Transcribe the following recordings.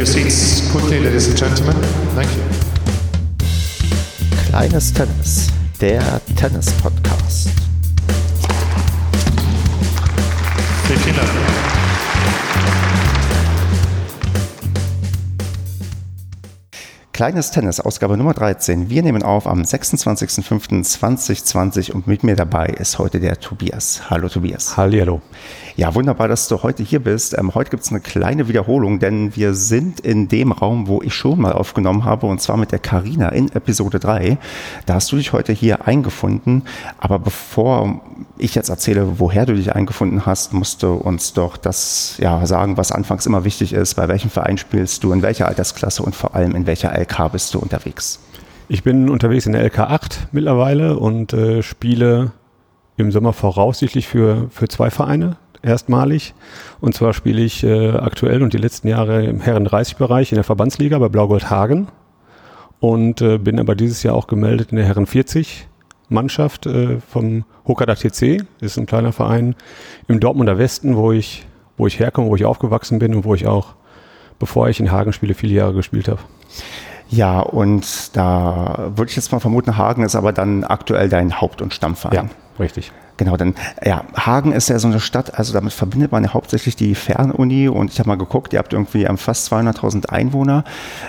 your seats quickly, ladies and gentlemen. Thank you. Kleines Tennis, der Tennis-Podcast. Vielen Dank. Kleines Tennis, Ausgabe Nummer 13. Wir nehmen auf am 26.05.2020 und mit mir dabei ist heute der Tobias. Hallo Tobias. Hallihallo. Ja, wunderbar, dass du heute hier bist. Ähm, heute gibt es eine kleine Wiederholung, denn wir sind in dem Raum, wo ich schon mal aufgenommen habe, und zwar mit der Karina in Episode 3. Da hast du dich heute hier eingefunden. Aber bevor ich jetzt erzähle, woher du dich eingefunden hast, musst du uns doch das ja, sagen, was anfangs immer wichtig ist. Bei welchem Verein spielst du, in welcher Altersklasse und vor allem in welcher LK bist du unterwegs? Ich bin unterwegs in der LK 8 mittlerweile und äh, spiele im Sommer voraussichtlich für, für zwei Vereine erstmalig. Und zwar spiele ich äh, aktuell und die letzten Jahre im Herren 30-Bereich in der Verbandsliga bei Blaugold Hagen und äh, bin aber dieses Jahr auch gemeldet in der Herren 40 Mannschaft äh, vom Hokada TC. Das ist ein kleiner Verein im Dortmunder Westen, wo ich, wo ich herkomme, wo ich aufgewachsen bin und wo ich auch, bevor ich in Hagen spiele, viele Jahre gespielt habe. Ja, und da würde ich jetzt mal vermuten, Hagen ist aber dann aktuell dein Haupt- und Stammverein. Ja, richtig. Genau, denn ja, Hagen ist ja so eine Stadt, also damit verbindet man ja hauptsächlich die Fernuni und ich habe mal geguckt, ihr habt irgendwie ähm, fast 200.000 Einwohner.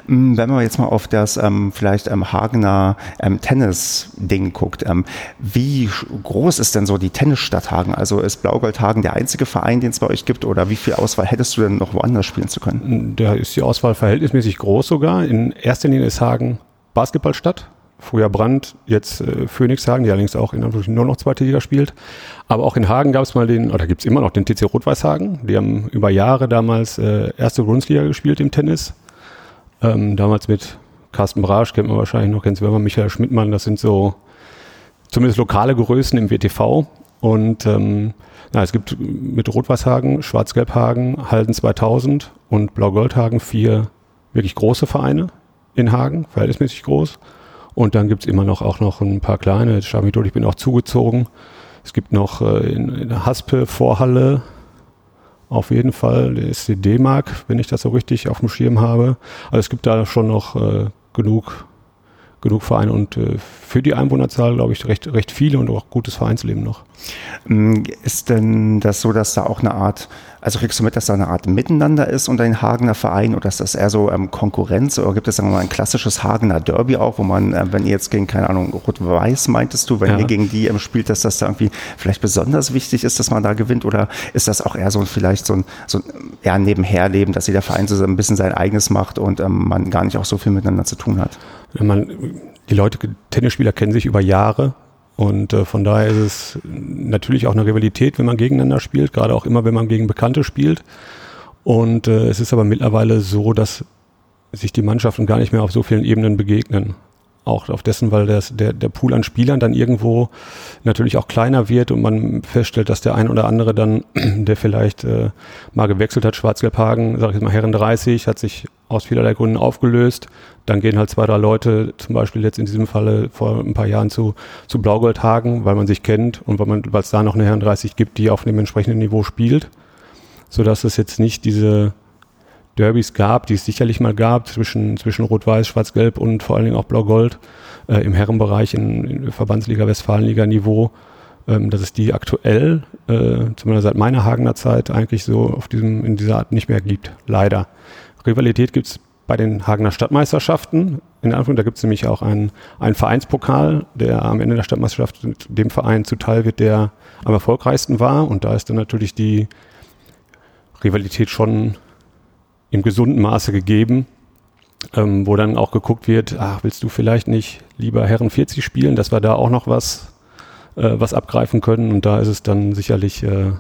Ähm, wenn man jetzt mal auf das ähm, vielleicht ähm, Hagener ähm, Tennis-Ding guckt, ähm, wie groß ist denn so die Tennisstadt Hagen? Also ist Blaugold Hagen der einzige Verein, den es bei euch gibt oder wie viel Auswahl hättest du denn noch woanders spielen zu können? Da ist die Auswahl verhältnismäßig groß sogar. In erster Linie ist Hagen Basketballstadt früher Brand, jetzt äh, Phoenix Hagen, die allerdings auch in Anführungsstrichen nur noch zweite Liga spielt. Aber auch in Hagen gab es mal den, oder gibt es immer noch den TC Rot-Weiß Hagen. Die haben über Jahre damals äh, erste Bundesliga gespielt im Tennis. Ähm, damals mit Carsten Brasch, kennt man wahrscheinlich noch, kennt man Michael Schmidtmann, das sind so zumindest lokale Größen im WTV. Und ähm, na, es gibt mit Rot-Weiß-Hagen, Schwarz-Gelb-Hagen, Halden 2000 und Blau-Gold-Hagen vier wirklich große Vereine in Hagen, verhältnismäßig groß. Und dann gibt's immer noch auch noch ein paar kleine. Durch, ich bin auch zugezogen. Es gibt noch äh, in, in der Haspe Vorhalle auf jeden Fall, der ist die D-Mark, wenn ich das so richtig auf dem Schirm habe. Also es gibt da schon noch äh, genug, genug Vereine und äh, für die Einwohnerzahl, glaube ich, recht, recht viele und auch gutes Vereinsleben noch. Mm, ist denn das so, dass da auch eine Art, also kriegst du mit, dass da eine Art Miteinander ist unter den Hagener Vereinen oder ist das eher so ähm, Konkurrenz oder gibt es sagen wir mal ein klassisches Hagener Derby auch, wo man, äh, wenn ihr jetzt gegen, keine Ahnung, Rot-Weiß meintest du, wenn ja. ihr gegen die ähm, spielt, dass das da irgendwie vielleicht besonders wichtig ist, dass man da gewinnt oder ist das auch eher so vielleicht so ein, so ein eher Nebenherleben, dass jeder Verein so ein bisschen sein eigenes macht und ähm, man gar nicht auch so viel miteinander zu tun hat? Wenn man, die Leute, Tennisspieler kennen sich über Jahre und äh, von daher ist es natürlich auch eine Rivalität, wenn man gegeneinander spielt, gerade auch immer, wenn man gegen Bekannte spielt. Und äh, es ist aber mittlerweile so, dass sich die Mannschaften gar nicht mehr auf so vielen Ebenen begegnen auch auf dessen, weil das, der, der Pool an Spielern dann irgendwo natürlich auch kleiner wird und man feststellt, dass der ein oder andere dann, der vielleicht äh, mal gewechselt hat, Schwarz-Gelb-Hagen, sag ich jetzt mal Herren 30, hat sich aus vielerlei Gründen aufgelöst. Dann gehen halt zwei, drei Leute, zum Beispiel jetzt in diesem Falle vor ein paar Jahren zu, zu Blaugold-Hagen, weil man sich kennt und weil man, weil es da noch eine Herren 30 gibt, die auf einem entsprechenden Niveau spielt. Sodass es jetzt nicht diese, Derbys gab, die es sicherlich mal gab, zwischen, zwischen Rot-Weiß, Schwarz-Gelb und vor allen Dingen auch Blau-Gold äh, im Herrenbereich in, in Verbandsliga, Westfalenliga-Niveau, ähm, dass es die aktuell, äh, zumindest seit meiner Hagener Zeit, eigentlich so auf diesem, in dieser Art nicht mehr gibt. Leider. Rivalität gibt es bei den Hagener Stadtmeisterschaften. In Anführung, da gibt es nämlich auch einen, einen Vereinspokal, der am Ende der Stadtmeisterschaft dem Verein zuteil wird, der am erfolgreichsten war. Und da ist dann natürlich die Rivalität schon im gesunden Maße gegeben, ähm, wo dann auch geguckt wird, ach, willst du vielleicht nicht lieber Herren 40 spielen, dass wir da auch noch was, äh, was abgreifen können. Und da ist es dann sicherlich äh,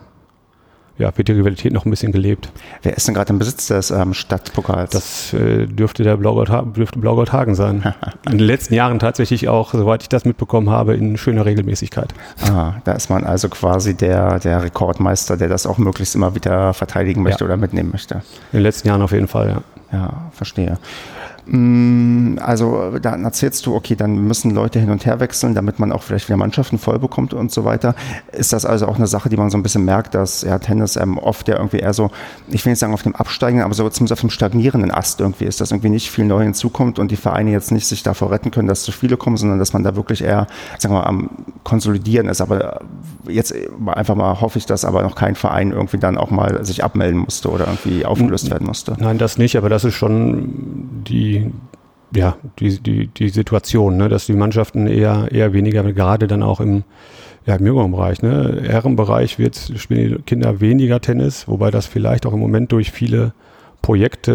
ja, wird die Rivalität noch ein bisschen gelebt. Wer ist denn gerade im Besitz des ähm, Stadtpokals? Das äh, dürfte der Blaugold, dürfte Hagen sein. in den letzten Jahren tatsächlich auch, soweit ich das mitbekommen habe, in schöner Regelmäßigkeit. Ah, da ist man also quasi der, der Rekordmeister, der das auch möglichst immer wieder verteidigen möchte ja. oder mitnehmen möchte. In den letzten Jahren auf jeden Fall, ja. Ja, verstehe. Mm, Also dann erzählst du, okay, dann müssen Leute hin und her wechseln, damit man auch vielleicht wieder Mannschaften voll bekommt und so weiter. Ist das also auch eine Sache, die man so ein bisschen merkt, dass ja, Tennis ähm, oft ja irgendwie eher so, ich will nicht sagen auf dem absteigenden, aber so zumindest auf dem stagnierenden Ast irgendwie ist, dass irgendwie nicht viel neu hinzukommt und die Vereine jetzt nicht sich davor retten können, dass zu viele kommen, sondern dass man da wirklich eher, sagen wir mal, am Konsolidieren ist. Aber jetzt einfach mal hoffe ich, dass aber noch kein Verein irgendwie dann auch mal sich abmelden musste oder irgendwie aufgelöst werden musste. Nein, das nicht, aber das ist schon die, ja, die, die, die Situation, ne, dass die Mannschaften eher, eher weniger, gerade dann auch im, ja, im jüngeren Bereich, ne, Herrenbereich wird, spielen die Kinder weniger Tennis, wobei das vielleicht auch im Moment durch viele Projekte,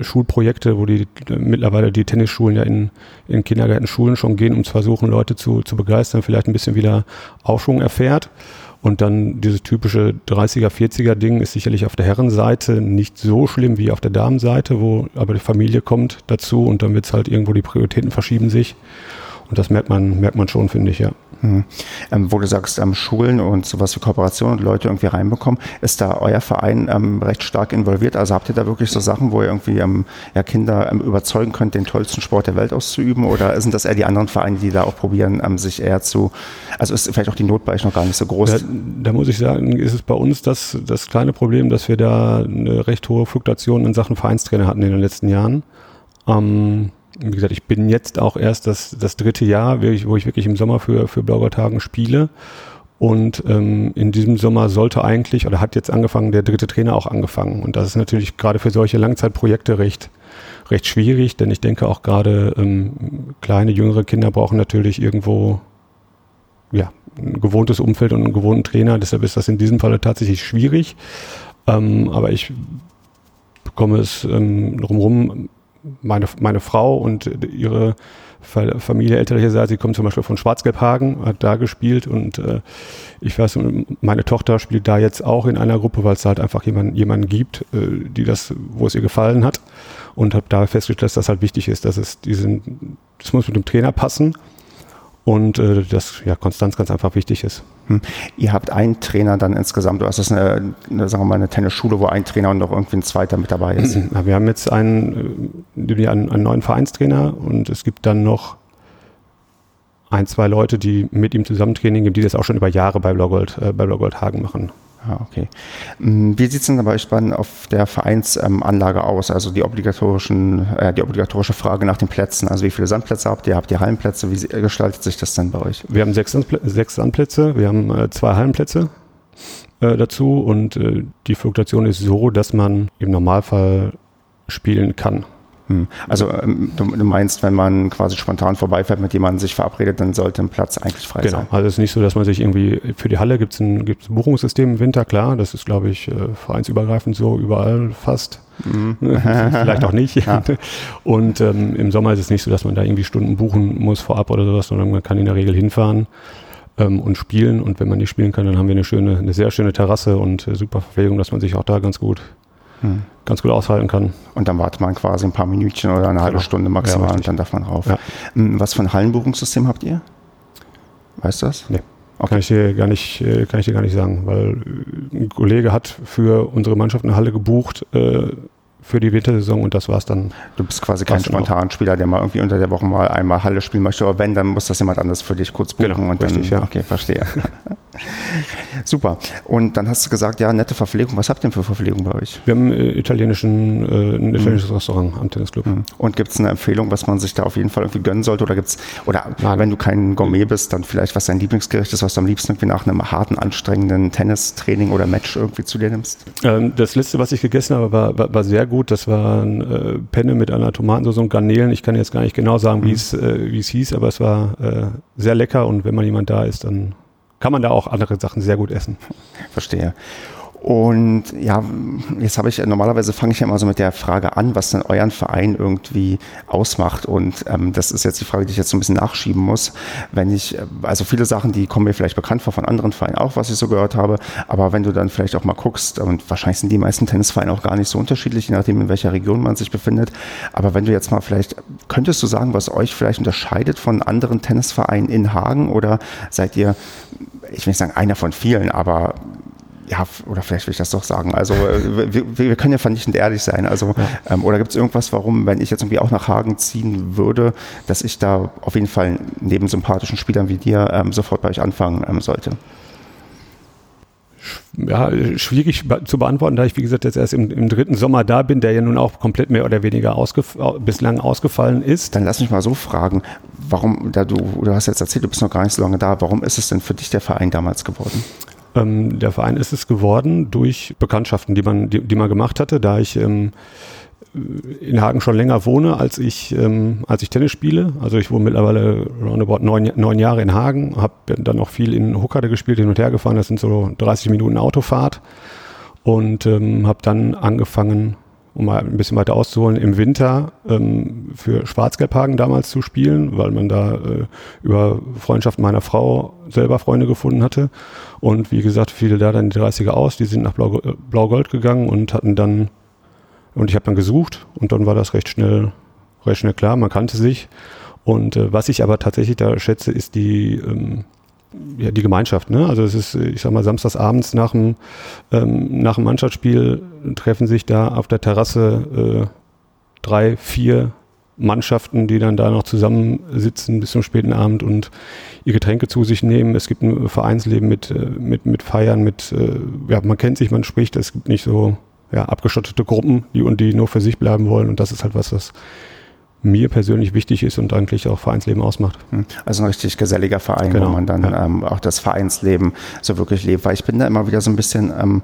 äh, Schulprojekte, wo die mittlerweile die Tennisschulen ja in, in Kindergärten, Schulen schon gehen, um zu versuchen, Leute zu, zu begeistern, vielleicht ein bisschen wieder Aufschwung erfährt. Und dann dieses typische 30er, 40er Ding ist sicherlich auf der Herrenseite nicht so schlimm wie auf der Damenseite, wo aber die Familie kommt dazu und dann wird es halt irgendwo die Prioritäten verschieben sich. Und das merkt man, merkt man schon, finde ich, ja. Mhm. Ähm, wo du sagst, ähm, Schulen und sowas wie Kooperation und Leute irgendwie reinbekommen, ist da euer Verein ähm, recht stark involviert? Also habt ihr da wirklich so Sachen, wo ihr irgendwie ähm, ja, Kinder ähm, überzeugen könnt, den tollsten Sport der Welt auszuüben? Oder sind das eher die anderen Vereine, die da auch probieren, ähm, sich eher zu, also ist vielleicht auch die Not bei euch noch gar nicht so groß? Da, da muss ich sagen, ist es bei uns das, das kleine Problem, dass wir da eine recht hohe Fluktuation in Sachen Vereinstrainer hatten in den letzten Jahren. Ähm, wie gesagt, ich bin jetzt auch erst das, das dritte Jahr, wo ich, wirklich im Sommer für, für Blaugoldhagen spiele. Und ähm, in diesem Sommer sollte eigentlich, oder hat jetzt angefangen, der dritte Trainer auch angefangen. Und das ist natürlich gerade für solche Langzeitprojekte recht, recht schwierig, denn ich denke auch gerade ähm, kleine, jüngere Kinder brauchen natürlich irgendwo ja, ein gewohntes Umfeld und einen gewohnten Trainer. Deshalb ist das in diesem Falle tatsächlich schwierig. Ähm, aber ich bekomme es ähm, drumherum meine, meine Frau und ihre Familie elterlicherseits, sie kommt zum Beispiel von Schwarzgelbhagen, hat da gespielt und äh, ich weiß, meine Tochter spielt da jetzt auch in einer Gruppe, weil es halt einfach jemand, jemanden gibt, äh, die das, wo es ihr gefallen hat und habe da festgestellt, dass das halt wichtig ist, dass es diesen, das muss mit dem Trainer passen und äh, dass ja Konstanz ganz einfach wichtig ist. Hm. Ihr habt einen Trainer dann insgesamt, du hast das eine, eine, sagen wir mal, eine Tennisschule, wo ein Trainer und noch irgendwie ein zweiter mit dabei ist. Ja, wir haben jetzt einen, äh, einen, einen neuen Vereinstrainer und es gibt dann noch ein, zwei Leute, die mit ihm zusammen Training geben, die das auch schon über Jahre bei Blaugold, äh, bei Blaugold Hagen machen. Ah, okay. Wie sieht es denn bei euch beiden auf der Vereinsanlage aus? Also die obligatorischen, äh, die obligatorische Frage nach den Plätzen. Also wie viele Sandplätze habt ihr? Habt ihr Hallenplätze? Wie gestaltet sich das denn bei euch? Wir haben sechs, sechs Sandplätze, wir haben äh, zwei Hallenplätze äh, dazu und äh, die Fluktuation ist so, dass man im Normalfall spielen kann. Hm. Also ähm, du, meinst, wenn man quasi spontan vorbeifährt, mit jemandem sich verabredet, dann sollte ein Platz eigentlich frei genau. sein. Genau, also es ist nicht so, dass man sich irgendwie für die Halle gibt es ein, gibt's ein Buchungssystem im Winter, klar, das ist glaube ich äh, vereinsübergreifend so überall fast. Mhm. Vielleicht auch nicht. Ja. Und ähm, im Sommer ist es nicht so, dass man da irgendwie Stunden buchen muss vorab oder sowas, sondern man kann in der Regel hinfahren ähm, und spielen. Und wenn man nicht spielen kann, dann haben wir eine schöne, eine sehr schöne Terrasse und äh, super Verpflegung, dass man sich auch da ganz gut hm. ganz gut aushalten kann. Und dann wartet man quasi ein paar Minütchen oder eine halbe genau. Stunde maximal ja, und dann darf man rauf. Ja. Hm, was für ein Hallenbuchungssystem habt ihr? Weißt du das? Nee. Okay. Kann ich dir gar nicht, äh, kann ich dir gar nicht sagen, weil ein Kollege hat für unsere Mannschaft eine Halle gebucht äh, für die Wintersaison und das war's dann. Du bist quasi kein Spontanspieler, der mal irgendwie unter der Woche mal einmal Halle spielen möchte, aber wenn, dann muss das jemand anders für dich kurz buchen genau, und richtig, dann. Ja. Okay, verstehe. Super. Und dann hast du gesagt, ja, nette Verpflegung. Was habt ihr denn für Verpflegung bei euch? Wir haben äh, italienischen, äh, ein italienisches mhm. Restaurant am Tennisclub. Mhm. Und gibt es eine Empfehlung, was man sich da auf jeden Fall irgendwie gönnen sollte? Oder gibt's, oder Nein. wenn du kein Gourmet bist, dann vielleicht, was dein Lieblingsgericht ist, was du am liebsten irgendwie nach einem harten, anstrengenden Tennistraining oder Match irgendwie zu dir nimmst? Ähm, das letzte, was ich gegessen habe, war, war, war sehr gut. Das waren äh, Penne mit einer Tomatensauce und Garnelen. Ich kann jetzt gar nicht genau sagen, mhm. wie es äh, wie es hieß, aber es war äh, sehr lecker und wenn mal jemand da ist, dann kann man da auch andere Sachen sehr gut essen. Verstehe. Und ja, jetzt habe ich, normalerweise fange ich ja immer so mit der Frage an, was denn euren Verein irgendwie ausmacht. Und ähm, das ist jetzt die Frage, die ich jetzt so ein bisschen nachschieben muss. Wenn ich, also viele Sachen, die kommen mir vielleicht bekannt vor von anderen Vereinen auch, was ich so gehört habe. Aber wenn du dann vielleicht auch mal guckst, und wahrscheinlich sind die meisten Tennisvereine auch gar nicht so unterschiedlich, je nachdem, in welcher Region man sich befindet. Aber wenn du jetzt mal vielleicht, könntest du sagen, was euch vielleicht unterscheidet von anderen Tennisvereinen in Hagen? Oder seid ihr, ich will nicht sagen einer von vielen, aber ja, oder vielleicht will ich das doch sagen. Also äh, wir, wir können ja vernichtend ehrlich sein. Also, ähm, oder gibt es irgendwas, warum, wenn ich jetzt irgendwie auch nach Hagen ziehen würde, dass ich da auf jeden Fall neben sympathischen Spielern wie dir ähm, sofort bei euch anfangen ähm, sollte? Ja, schwierig zu beantworten, da ich, wie gesagt, jetzt erst im, im, dritten Sommer da bin, der ja nun auch komplett mehr oder weniger ausgef bislang ausgefallen ist. Dann lass mich mal so fragen, warum, da du, du hast jetzt erzählt, du bist noch gar nicht so lange da, warum ist es denn für dich der Verein damals geworden? Ähm, der Verein ist es geworden durch Bekanntschaften, die man, die, die man gemacht hatte, da ich ähm, in Hagen schon länger wohne, als ich, ähm, als ich Tennis spiele. Also ich wohne mittlerweile roundabout neun, neun Jahre in Hagen, habe dann auch viel in Huckade gespielt, hin und her gefahren. Das sind so 30 Minuten Autofahrt und ähm, habe dann angefangen, um mal ein bisschen weiter auszuholen, im Winter ähm, für Schwarzgelbhagen damals zu spielen, weil man da äh, über Freundschaft meiner Frau selber Freunde gefunden hatte. Und wie gesagt, fiel da dann die 30er aus, die sind nach Blau, äh, Blau-Gold gegangen und hatten dann, und ich habe dann gesucht und dann war das recht schnell, recht schnell klar, man kannte sich. Und äh, was ich aber tatsächlich da schätze, ist die ähm, ja, die Gemeinschaft. Ne? Also es ist, ich sag mal, samstagsabends nach dem, ähm, nach dem Mannschaftsspiel treffen sich da auf der Terrasse äh, drei, vier Mannschaften, die dann da noch zusammensitzen bis zum späten Abend und ihr Getränke zu sich nehmen. Es gibt ein Vereinsleben mit, äh, mit, mit Feiern, mit, äh, ja, man kennt sich, man spricht, es gibt nicht so ja, abgeschottete Gruppen, die und die nur für sich bleiben wollen und das ist halt was, was mir persönlich wichtig ist und eigentlich auch Vereinsleben ausmacht. Hm. Also ein richtig geselliger Verein, genau. wo man dann ja. ähm, auch das Vereinsleben so wirklich lebt. Weil ich bin da immer wieder so ein bisschen ähm,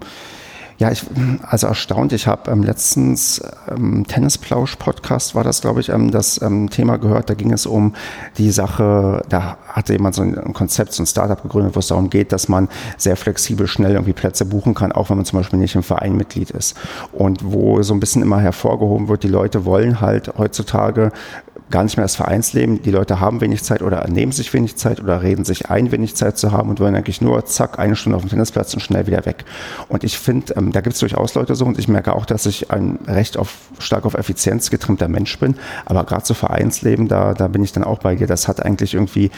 ja, ich, also erstaunt. Ich habe ähm, letztens ähm, Tennisplausch-Podcast war das, glaube ich, ähm, das ähm, Thema gehört. Da ging es um die Sache, da hatte jemand so ein Konzept, so ein Startup gegründet, wo es darum geht, dass man sehr flexibel schnell irgendwie Plätze buchen kann, auch wenn man zum Beispiel nicht im Verein Mitglied ist. Und wo so ein bisschen immer hervorgehoben wird, die Leute wollen halt heutzutage gar nicht mehr das Vereinsleben. Die Leute haben wenig Zeit oder nehmen sich wenig Zeit oder reden sich ein, wenig Zeit zu haben und wollen eigentlich nur zack, eine Stunde auf dem Tennisplatz und schnell wieder weg. Und ich finde, ähm, da gibt es durchaus Leute so und ich merke auch, dass ich ein recht auf, stark auf Effizienz getrimmter Mensch bin. Aber gerade so Vereinsleben, da, da bin ich dann auch bei dir. Das hat eigentlich irgendwie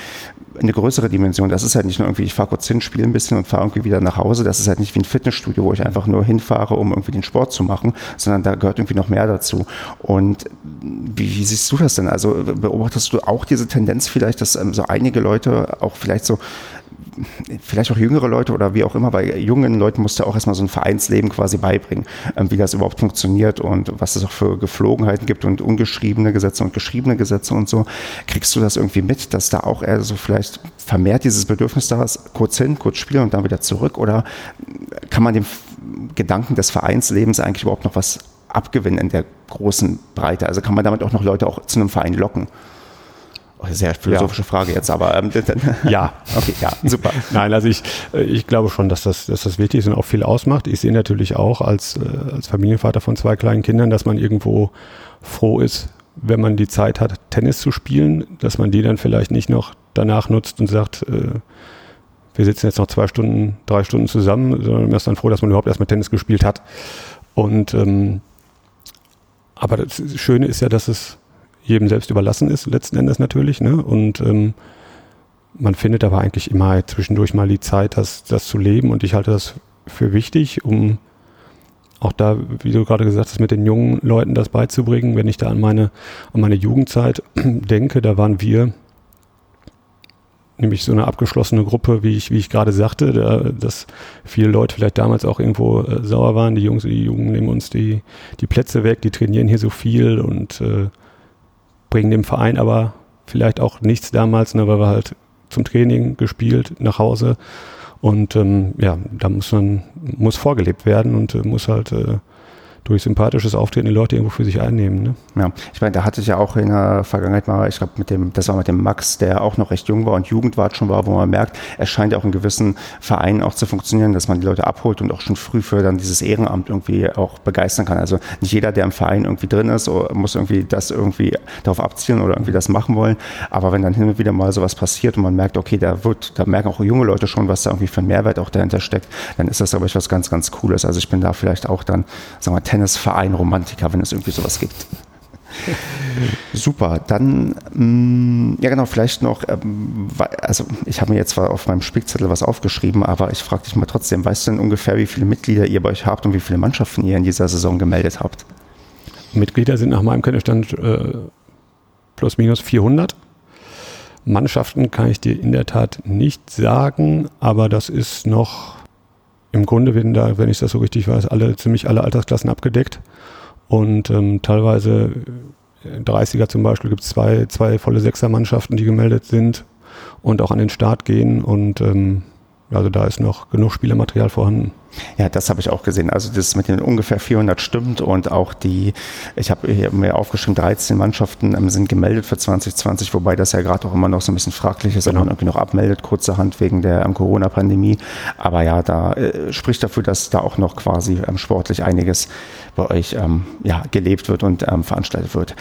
eine größere Dimension. Das ist halt nicht nur irgendwie, ich fahre kurz hin, spiele ein bisschen und fahre irgendwie wieder nach Hause. Das ist halt nicht wie ein Fitnessstudio, wo ich einfach nur hinfahre, um irgendwie den Sport zu machen, sondern da gehört irgendwie noch mehr dazu. Und wie, wie siehst du das denn? Also beobachtest du auch diese Tendenz vielleicht, dass ähm, so einige Leute auch vielleicht so vielleicht auch jüngere Leute oder wie auch immer, bei jungen Leuten musst du auch erstmal so ein Vereinsleben quasi beibringen, ähm, wie das überhaupt funktioniert und was es auch für Geflogenheiten gibt und ungeschriebene Gesetze und geschriebene Gesetze und so. Kriegst du das irgendwie mit, dass da auch eher so vielleicht vermehrt dieses Bedürfnis da ist, kurz hin, kurz spielen und dann wieder zurück? Oder kann man dem Gedanken des Vereinslebens eigentlich überhaupt noch was abgewinnen in der großen Breite? Also kann man damit auch noch Leute auch zu einem Verein locken? Sehr philosophische ja. Frage jetzt, aber ähm, ja. Okay, ja, super. Nein, also ich, äh, ich glaube schon, dass das, dass das wichtig ist und auch viel ausmacht. Ich sehe natürlich auch als, äh, als Familienvater von zwei kleinen Kindern, dass man irgendwo froh ist, wenn man die Zeit hat, Tennis zu spielen, dass man die dann vielleicht nicht noch danach nutzt und sagt, äh, wir sitzen jetzt noch zwei Stunden, drei Stunden zusammen, sondern man ist dann froh, dass man überhaupt erstmal Tennis gespielt hat. Und ähm, aber das Schöne ist ja, dass es jedem selbst überlassen ist, letzten Endes natürlich. Ne? Und ähm, man findet aber eigentlich immer zwischendurch mal die Zeit, das, das zu leben. Und ich halte das für wichtig, um auch da, wie du gerade gesagt hast, mit den jungen Leuten das beizubringen. Wenn ich da an meine, an meine Jugendzeit denke, da waren wir nämlich so eine abgeschlossene Gruppe, wie ich, wie ich gerade sagte, da, dass viele Leute vielleicht damals auch irgendwo äh, sauer waren. Die Jungs, die Jungen nehmen uns die, die Plätze weg, die trainieren hier so viel und äh, bringen dem Verein aber vielleicht auch nichts damals, ne, weil wir halt zum Training gespielt, nach Hause. Und ähm, ja, da muss man, muss vorgelebt werden und äh, muss halt äh, durch sympathisches Auftreten die Leute irgendwo für sich einnehmen. Ne? Ja, ich meine, da hatte ich ja auch in der Vergangenheit mal, ich glaube, mit dem, das war mit dem Max, der auch noch recht jung war und Jugendwart schon war, wo man merkt, er scheint auch in gewissen Vereinen auch zu funktionieren, dass man die Leute abholt und auch schon früh für dann dieses Ehrenamt irgendwie auch begeistern kann. Also nicht jeder, der im Verein irgendwie drin ist, muss irgendwie das irgendwie darauf abzielen oder irgendwie das machen wollen. Aber wenn dann hin und wieder mal sowas passiert und man merkt, okay, da wird, da merken auch junge Leute schon, was da irgendwie für ein Mehrwert auch dahinter steckt, dann ist das, glaube ich, was ganz, ganz Cooles. Also ich bin da vielleicht auch dann, sagen wir, Tennisverein Romantiker, wenn es irgendwie sowas gibt. Super, dann, mh, ja genau, vielleicht noch, ähm, also ich habe mir jetzt zwar auf meinem Spickzettel was aufgeschrieben, aber ich frage dich mal trotzdem, weißt du denn ungefähr, wie viele Mitglieder ihr bei euch habt und wie viele Mannschaften ihr in dieser Saison gemeldet habt? Mitglieder sind nach meinem Kenntnisstand äh, plus minus 400. Mannschaften kann ich dir in der Tat nicht sagen, aber das ist noch im Grunde, wenn, da, wenn ich das so richtig weiß, alle, ziemlich alle Altersklassen abgedeckt. Und ähm, teilweise 30er äh, zum Beispiel gibt es zwei, zwei volle Sechser-Mannschaften, die gemeldet sind und auch an den Start gehen. Und ähm, also da ist noch genug Spielermaterial vorhanden. Ja, das habe ich auch gesehen. Also das mit den ungefähr 400 stimmt und auch die, ich habe mir aufgeschrieben, 13 Mannschaften ähm, sind gemeldet für 2020, wobei das ja gerade auch immer noch so ein bisschen fraglich ist, genau. ob man irgendwie noch abmeldet, kurzerhand wegen der ähm, Corona-Pandemie. Aber ja, da äh, spricht dafür, dass da auch noch quasi ähm, sportlich einiges bei euch ähm, ja, gelebt wird und ähm, veranstaltet wird.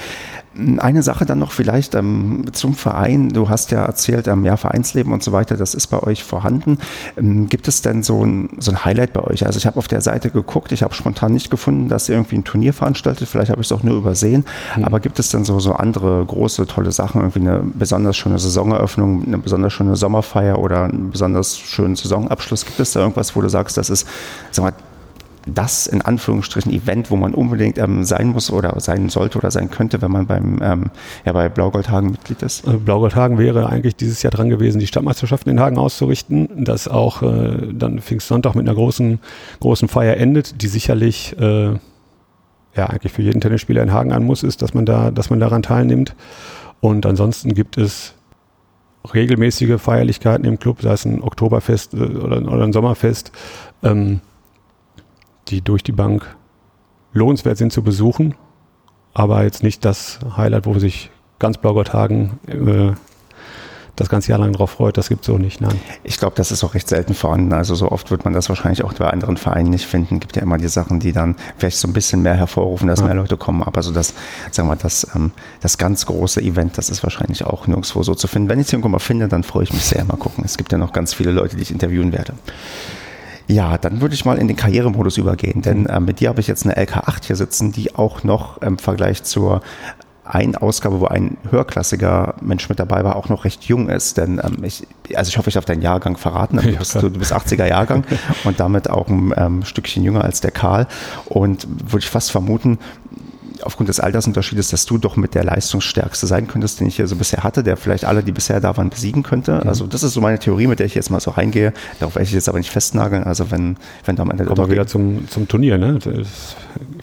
Eine Sache dann noch vielleicht ähm, zum Verein. Du hast ja erzählt, ähm, ja, Vereinsleben und so weiter, das ist bei euch vorhanden. Ähm, gibt es denn so ein, so ein Highlight bei euch? Also ich habe auf der Seite geguckt, ich habe spontan nicht gefunden, dass ihr irgendwie ein Turnier veranstaltet, vielleicht habe ich es auch nur übersehen. Mhm. Aber gibt es denn so, so andere große, tolle Sachen, irgendwie eine besonders schöne Saisoneröffnung, eine besonders schöne Sommerfeier oder einen besonders schönen Saisonabschluss? Gibt es da irgendwas, wo du sagst, das ist, sag mal, das in Anführungsstrichen Event, wo man unbedingt ähm, sein muss oder sein sollte oder sein könnte, wenn man beim ähm, ja, bei Blaugoldhagen Mitglied ist? Äh, Blaugoldhagen wäre eigentlich dieses Jahr dran gewesen, die Stadtmeisterschaften in Hagen auszurichten, das auch äh, dann Pfingstsonntag mit einer großen, großen Feier endet, die sicherlich äh, ja eigentlich für jeden Tennisspieler in Hagen an muss, ist, dass man da, dass man daran teilnimmt. Und ansonsten gibt es regelmäßige Feierlichkeiten im Club, sei es ein Oktoberfest äh, oder, oder ein Sommerfest. Ähm, die durch die Bank lohnenswert sind zu besuchen, aber jetzt nicht das Highlight, wo sich ganz Blaugotthagen äh, das ganze Jahr lang drauf freut, das gibt es so nicht, nein. Ich glaube, das ist auch recht selten vorhanden. Also so oft wird man das wahrscheinlich auch bei anderen Vereinen nicht finden. Gibt ja immer die Sachen, die dann vielleicht so ein bisschen mehr hervorrufen, dass ja. mehr Leute kommen. Aber so das, sagen wir mal, das, ähm, das ganz große Event, das ist wahrscheinlich auch nirgendwo so zu finden. Wenn ich es irgendwo mal finde, dann freue ich mich sehr. Mal gucken. Es gibt ja noch ganz viele Leute, die ich interviewen werde. Ja, dann würde ich mal in den Karrieremodus übergehen, denn äh, mit dir habe ich jetzt eine LK8 hier sitzen, die auch noch im Vergleich zur ein Ausgabe, wo ein höherklassiger Mensch mit dabei war, auch noch recht jung ist. Denn ähm, ich, also ich hoffe, ich habe deinen Jahrgang verraten. Du bist, du bist 80er Jahrgang und damit auch ein ähm, Stückchen jünger als der Karl. Und würde ich fast vermuten, aufgrund des Altersunterschiedes, dass du doch mit der Leistungsstärkste sein könntest, den ich hier so bisher hatte, der vielleicht alle, die bisher da waren, besiegen könnte. Mhm. Also das ist so meine Theorie, mit der ich jetzt mal so reingehe. Darauf werde ich jetzt aber nicht festnageln. Also wenn, wenn da am Ende Kommen wir wieder zum, zum Turnier, ne? Das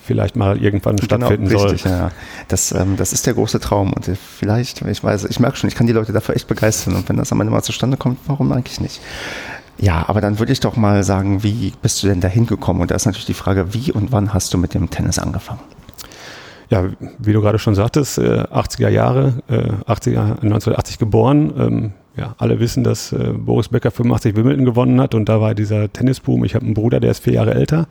vielleicht mal irgendwann genau, stattfinden richtig, soll. Ja. Das, ähm, das ist der große Traum und vielleicht, ich weiß, ich merke schon, ich kann die Leute dafür echt begeistern und wenn das am Ende mal zustande kommt, warum eigentlich nicht? Ja, aber dann würde ich doch mal sagen, wie bist du denn da hingekommen? Und da ist natürlich die Frage, wie und wann hast du mit dem Tennis angefangen? Ja, wie du gerade schon sagtest, 80er äh, Jahre, 80er, äh, 1980 geboren. Ähm, ja, alle wissen, dass äh, Boris Becker 85 Wimbledon gewonnen hat und da war dieser Tennisboom. Ich habe einen Bruder, der ist vier Jahre älter,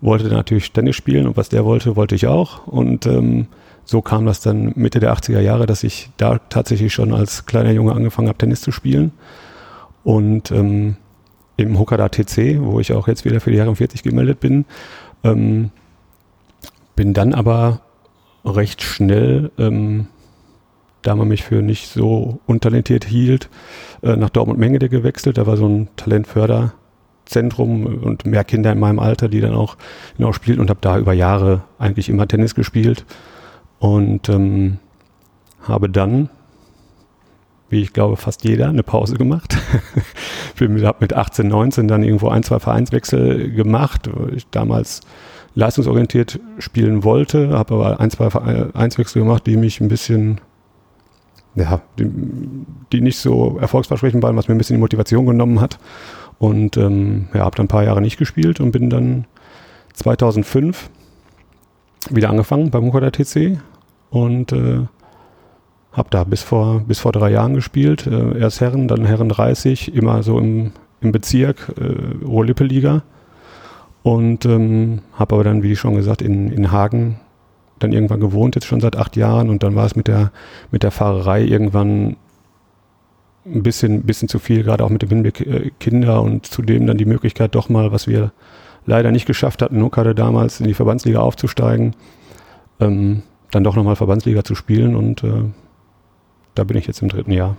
wollte natürlich Tennis spielen und was der wollte, wollte ich auch. Und ähm, so kam das dann Mitte der 80er Jahre, dass ich da tatsächlich schon als kleiner Junge angefangen habe, Tennis zu spielen. Und ähm, im Hokada TC, wo ich auch jetzt wieder für die Herren 40 gemeldet bin, ähm, bin dann aber recht schnell, ähm, da man mich für nicht so untalentiert hielt, äh, nach Dortmund-Mengede gewechselt. Da war so ein Talentförderzentrum und mehr Kinder in meinem Alter, die dann auch, auch spielten und habe da über Jahre eigentlich immer Tennis gespielt und ähm, habe dann, wie ich glaube fast jeder, eine Pause gemacht. ich habe mit 18, 19 dann irgendwo ein, zwei Vereinswechsel gemacht. Ich damals leistungsorientiert spielen wollte, habe aber ein, zwei Einswechsel gemacht, die mich ein bisschen, ja, die, die, nicht so erfolgsversprechend waren, was mir ein bisschen die Motivation genommen hat. Und ähm, ja, habe dann ein paar Jahre nicht gespielt und bin dann 2005 wieder angefangen beim Mukoda TC und äh, habe da bis vor, bis vor drei Jahren gespielt. Äh, erst Herren, dann Herren 30, immer so im, im Bezirk, äh, Ruhr-Lippe-Liga. Und ähm, habe aber dann, wie schon gesagt, in, in Hagen dann irgendwann gewohnt, jetzt schon seit acht Jahren. Und dann war es mit der, mit der Fahrerei irgendwann ein bisschen, bisschen zu viel, gerade auch mit dem Hinblick äh, Kinder und zudem dann die Möglichkeit doch mal, was wir leider nicht geschafft hatten, Nuck hatte damals in die Verbandsliga aufzusteigen. Ähm, dann doch nochmal Verbandsliga zu spielen und äh, da bin ich jetzt im dritten Jahr.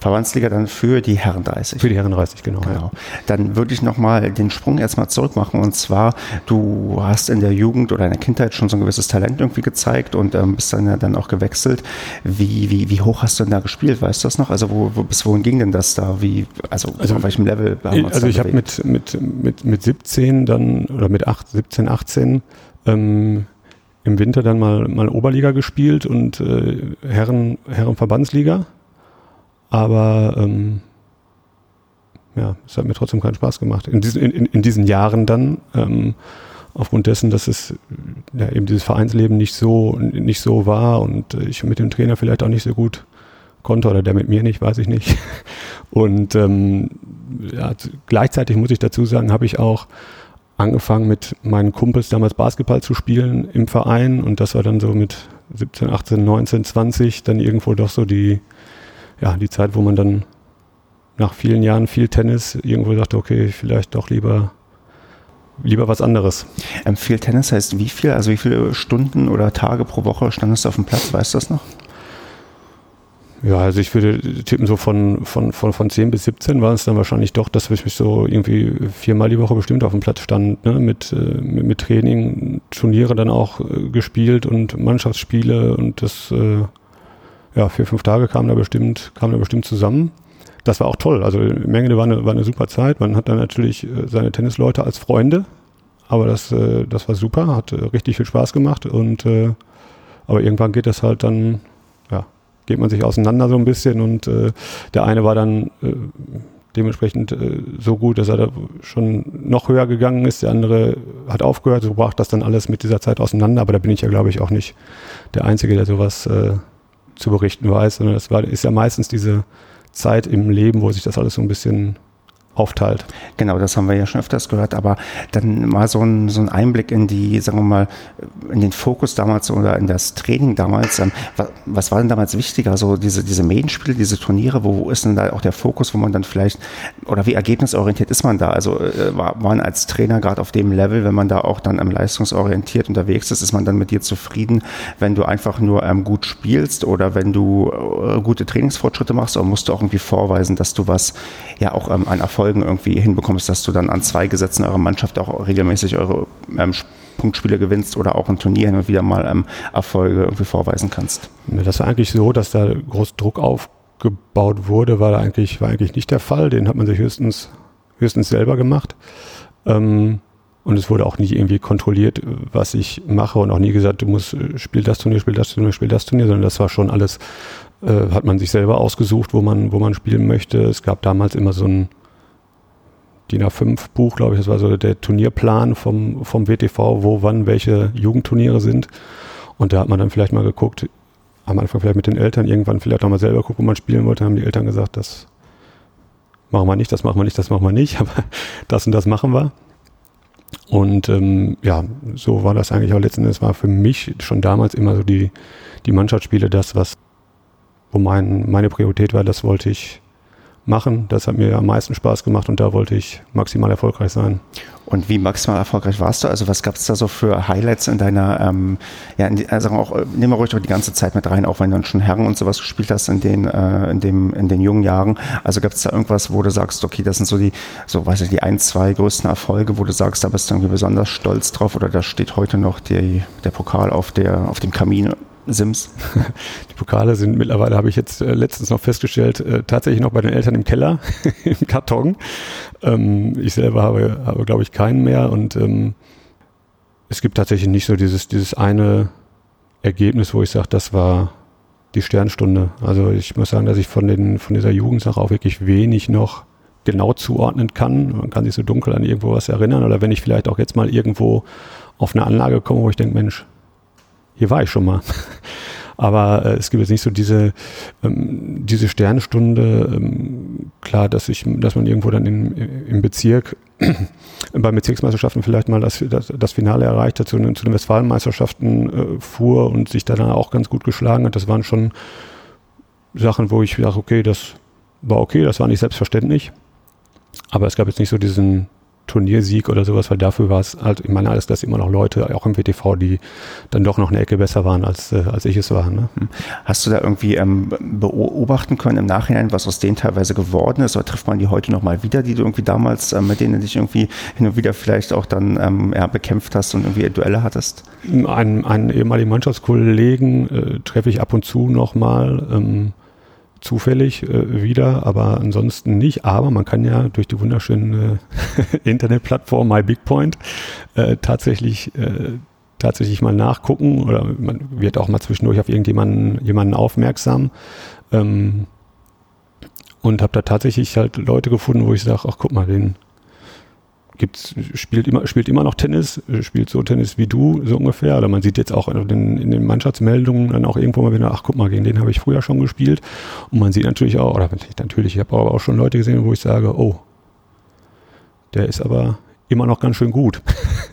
Verbandsliga dann für die Herren 30. Für die Herren 30, genau. Genau. Ja. Dann würde ich nochmal den Sprung erstmal zurück machen. Und zwar, du hast in der Jugend oder in der Kindheit schon so ein gewisses Talent irgendwie gezeigt und ähm, bist dann ja dann auch gewechselt. Wie, wie, wie hoch hast du denn da gespielt? Weißt du das noch? Also wo, wo bis wohin ging denn das da? Wie, also, also auf welchem Level haben Also ich habe mit, mit, mit, mit 17 dann oder mit 8, 17, 18 ähm, im Winter dann mal, mal Oberliga gespielt und äh, Herren, Herrenverbandsliga. Aber ähm, ja, es hat mir trotzdem keinen Spaß gemacht. In diesen, in, in diesen Jahren dann, ähm, aufgrund dessen, dass es ja, eben dieses Vereinsleben nicht so, nicht so war und ich mit dem Trainer vielleicht auch nicht so gut konnte oder der mit mir nicht, weiß ich nicht. Und ähm, ja, gleichzeitig muss ich dazu sagen, habe ich auch angefangen mit meinen Kumpels damals Basketball zu spielen im Verein und das war dann so mit 17, 18, 19, 20 dann irgendwo doch so die, ja, die Zeit, wo man dann nach vielen Jahren viel Tennis irgendwo sagte, okay, vielleicht doch lieber lieber was anderes. Ähm, viel Tennis heißt wie viel? Also wie viele Stunden oder Tage pro Woche standest du auf dem Platz? Weißt du das noch? Ja, also ich würde tippen, so von, von, von, von 10 bis 17 war es dann wahrscheinlich doch, dass ich mich so irgendwie viermal die Woche bestimmt auf dem Platz stand, ne? mit, äh, mit, mit Training, Turniere dann auch äh, gespielt und Mannschaftsspiele und das, äh, ja, vier, fünf Tage kamen da bestimmt, kamen da bestimmt zusammen. Das war auch toll. Also Menge war eine, war eine super Zeit. Man hat dann natürlich seine Tennisleute als Freunde, aber das, das war super, hat richtig viel Spaß gemacht und aber irgendwann geht das halt dann geht man sich auseinander so ein bisschen und äh, der eine war dann äh, dementsprechend äh, so gut, dass er da schon noch höher gegangen ist. Der andere hat aufgehört, so brach das dann alles mit dieser Zeit auseinander. Aber da bin ich ja, glaube ich, auch nicht der Einzige, der sowas äh, zu berichten weiß, sondern das war, ist ja meistens diese Zeit im Leben, wo sich das alles so ein bisschen aufteilt. Genau, das haben wir ja schon öfters gehört, aber dann mal so ein, so ein Einblick in die, sagen wir mal, in den Fokus damals oder in das Training damals. Ähm, was, was, war denn damals wichtiger? So diese, diese Medienspiele, diese Turniere, wo, wo ist denn da auch der Fokus, wo man dann vielleicht, oder wie ergebnisorientiert ist man da? Also äh, war man als Trainer gerade auf dem Level, wenn man da auch dann ähm, leistungsorientiert unterwegs ist, ist man dann mit dir zufrieden, wenn du einfach nur ähm, gut spielst oder wenn du äh, gute Trainingsfortschritte machst, oder musst du auch irgendwie vorweisen, dass du was ja auch ähm, an Erfolg Folgen irgendwie hinbekommst, dass du dann an zwei Gesetzen eurer Mannschaft auch regelmäßig eure ähm, Punktspiele gewinnst oder auch ein Turnier hin und wieder mal ähm, Erfolge irgendwie vorweisen kannst. Das war eigentlich so, dass da groß Druck aufgebaut wurde, war eigentlich, war eigentlich nicht der Fall. Den hat man sich höchstens, höchstens selber gemacht. Ähm, und es wurde auch nie irgendwie kontrolliert, was ich mache und auch nie gesagt, du musst, äh, spiel das Turnier, spiel das Turnier, spiel das Turnier, sondern das war schon alles, äh, hat man sich selber ausgesucht, wo man, wo man spielen möchte. Es gab damals immer so ein, DIN A5 Buch, glaube ich, das war so der Turnierplan vom, vom WTV, wo wann welche Jugendturniere sind. Und da hat man dann vielleicht mal geguckt, am Anfang vielleicht mit den Eltern, irgendwann vielleicht auch mal selber gucken, wo man spielen wollte, haben die Eltern gesagt, das machen wir nicht, das machen wir nicht, das machen wir nicht, aber das und das machen wir. Und ähm, ja, so war das eigentlich auch letzten Endes war für mich schon damals immer so die, die Mannschaftsspiele das, was wo mein, meine Priorität war, das wollte ich machen. Das hat mir am meisten Spaß gemacht und da wollte ich maximal erfolgreich sein. Und wie maximal erfolgreich warst du? Also was gab es da so für Highlights in deiner, ähm, ja, in die, also auch, nehmen wir ruhig auch die ganze Zeit mit rein, auch wenn du dann schon Herren und sowas gespielt hast in den, äh, in dem, in den jungen Jahren. Also gab es da irgendwas, wo du sagst, okay, das sind so die, so weiß ich, die ein, zwei größten Erfolge, wo du sagst, da bist du irgendwie besonders stolz drauf oder da steht heute noch die, der Pokal auf der, auf dem Kamin Sims. Pokale sind mittlerweile, habe ich jetzt äh, letztens noch festgestellt, äh, tatsächlich noch bei den Eltern im Keller, im Karton. Ähm, ich selber habe, habe glaube ich, keinen mehr und ähm, es gibt tatsächlich nicht so dieses, dieses eine Ergebnis, wo ich sage, das war die Sternstunde. Also ich muss sagen, dass ich von, den, von dieser Jugendsache auch wirklich wenig noch genau zuordnen kann. Man kann sich so dunkel an irgendwo was erinnern oder wenn ich vielleicht auch jetzt mal irgendwo auf eine Anlage komme, wo ich denke, Mensch, hier war ich schon mal. Aber äh, es gibt jetzt nicht so diese, ähm, diese Sternstunde. Ähm, klar, dass ich, dass man irgendwo dann in, im Bezirk bei Bezirksmeisterschaften vielleicht mal das, das, das Finale erreicht hat, zu, zu den Westfalenmeisterschaften äh, fuhr und sich da dann auch ganz gut geschlagen hat. Das waren schon Sachen, wo ich dachte, okay, das war okay, das war nicht selbstverständlich. Aber es gab jetzt nicht so diesen, Turniersieg oder sowas, weil dafür war es halt, ich meine, alles das immer noch Leute, auch im WTV, die dann doch noch eine Ecke besser waren, als, äh, als ich es war. Ne? Hm. Hast du da irgendwie ähm, beobachten können im Nachhinein, was aus denen teilweise geworden ist? Oder trifft man die heute nochmal wieder, die du irgendwie damals, äh, mit denen du dich irgendwie hin und wieder vielleicht auch dann ähm, ja, bekämpft hast und irgendwie Duelle hattest? Einen, einen ehemaligen Mannschaftskollegen äh, treffe ich ab und zu nochmal. Ähm, zufällig äh, wieder, aber ansonsten nicht. Aber man kann ja durch die wunderschöne äh, Internetplattform MyBigPoint äh, tatsächlich äh, tatsächlich mal nachgucken oder man wird auch mal zwischendurch auf irgendjemanden jemanden aufmerksam. Ähm, und habe da tatsächlich halt Leute gefunden, wo ich sage, ach guck mal, den gibt's, spielt immer, spielt immer noch Tennis, spielt so Tennis wie du, so ungefähr. Oder man sieht jetzt auch in den, in den Mannschaftsmeldungen dann auch irgendwo mal wieder, ach guck mal, gegen den habe ich früher schon gespielt. Und man sieht natürlich auch, oder natürlich, ich habe aber auch schon Leute gesehen, wo ich sage, oh, der ist aber immer noch ganz schön gut.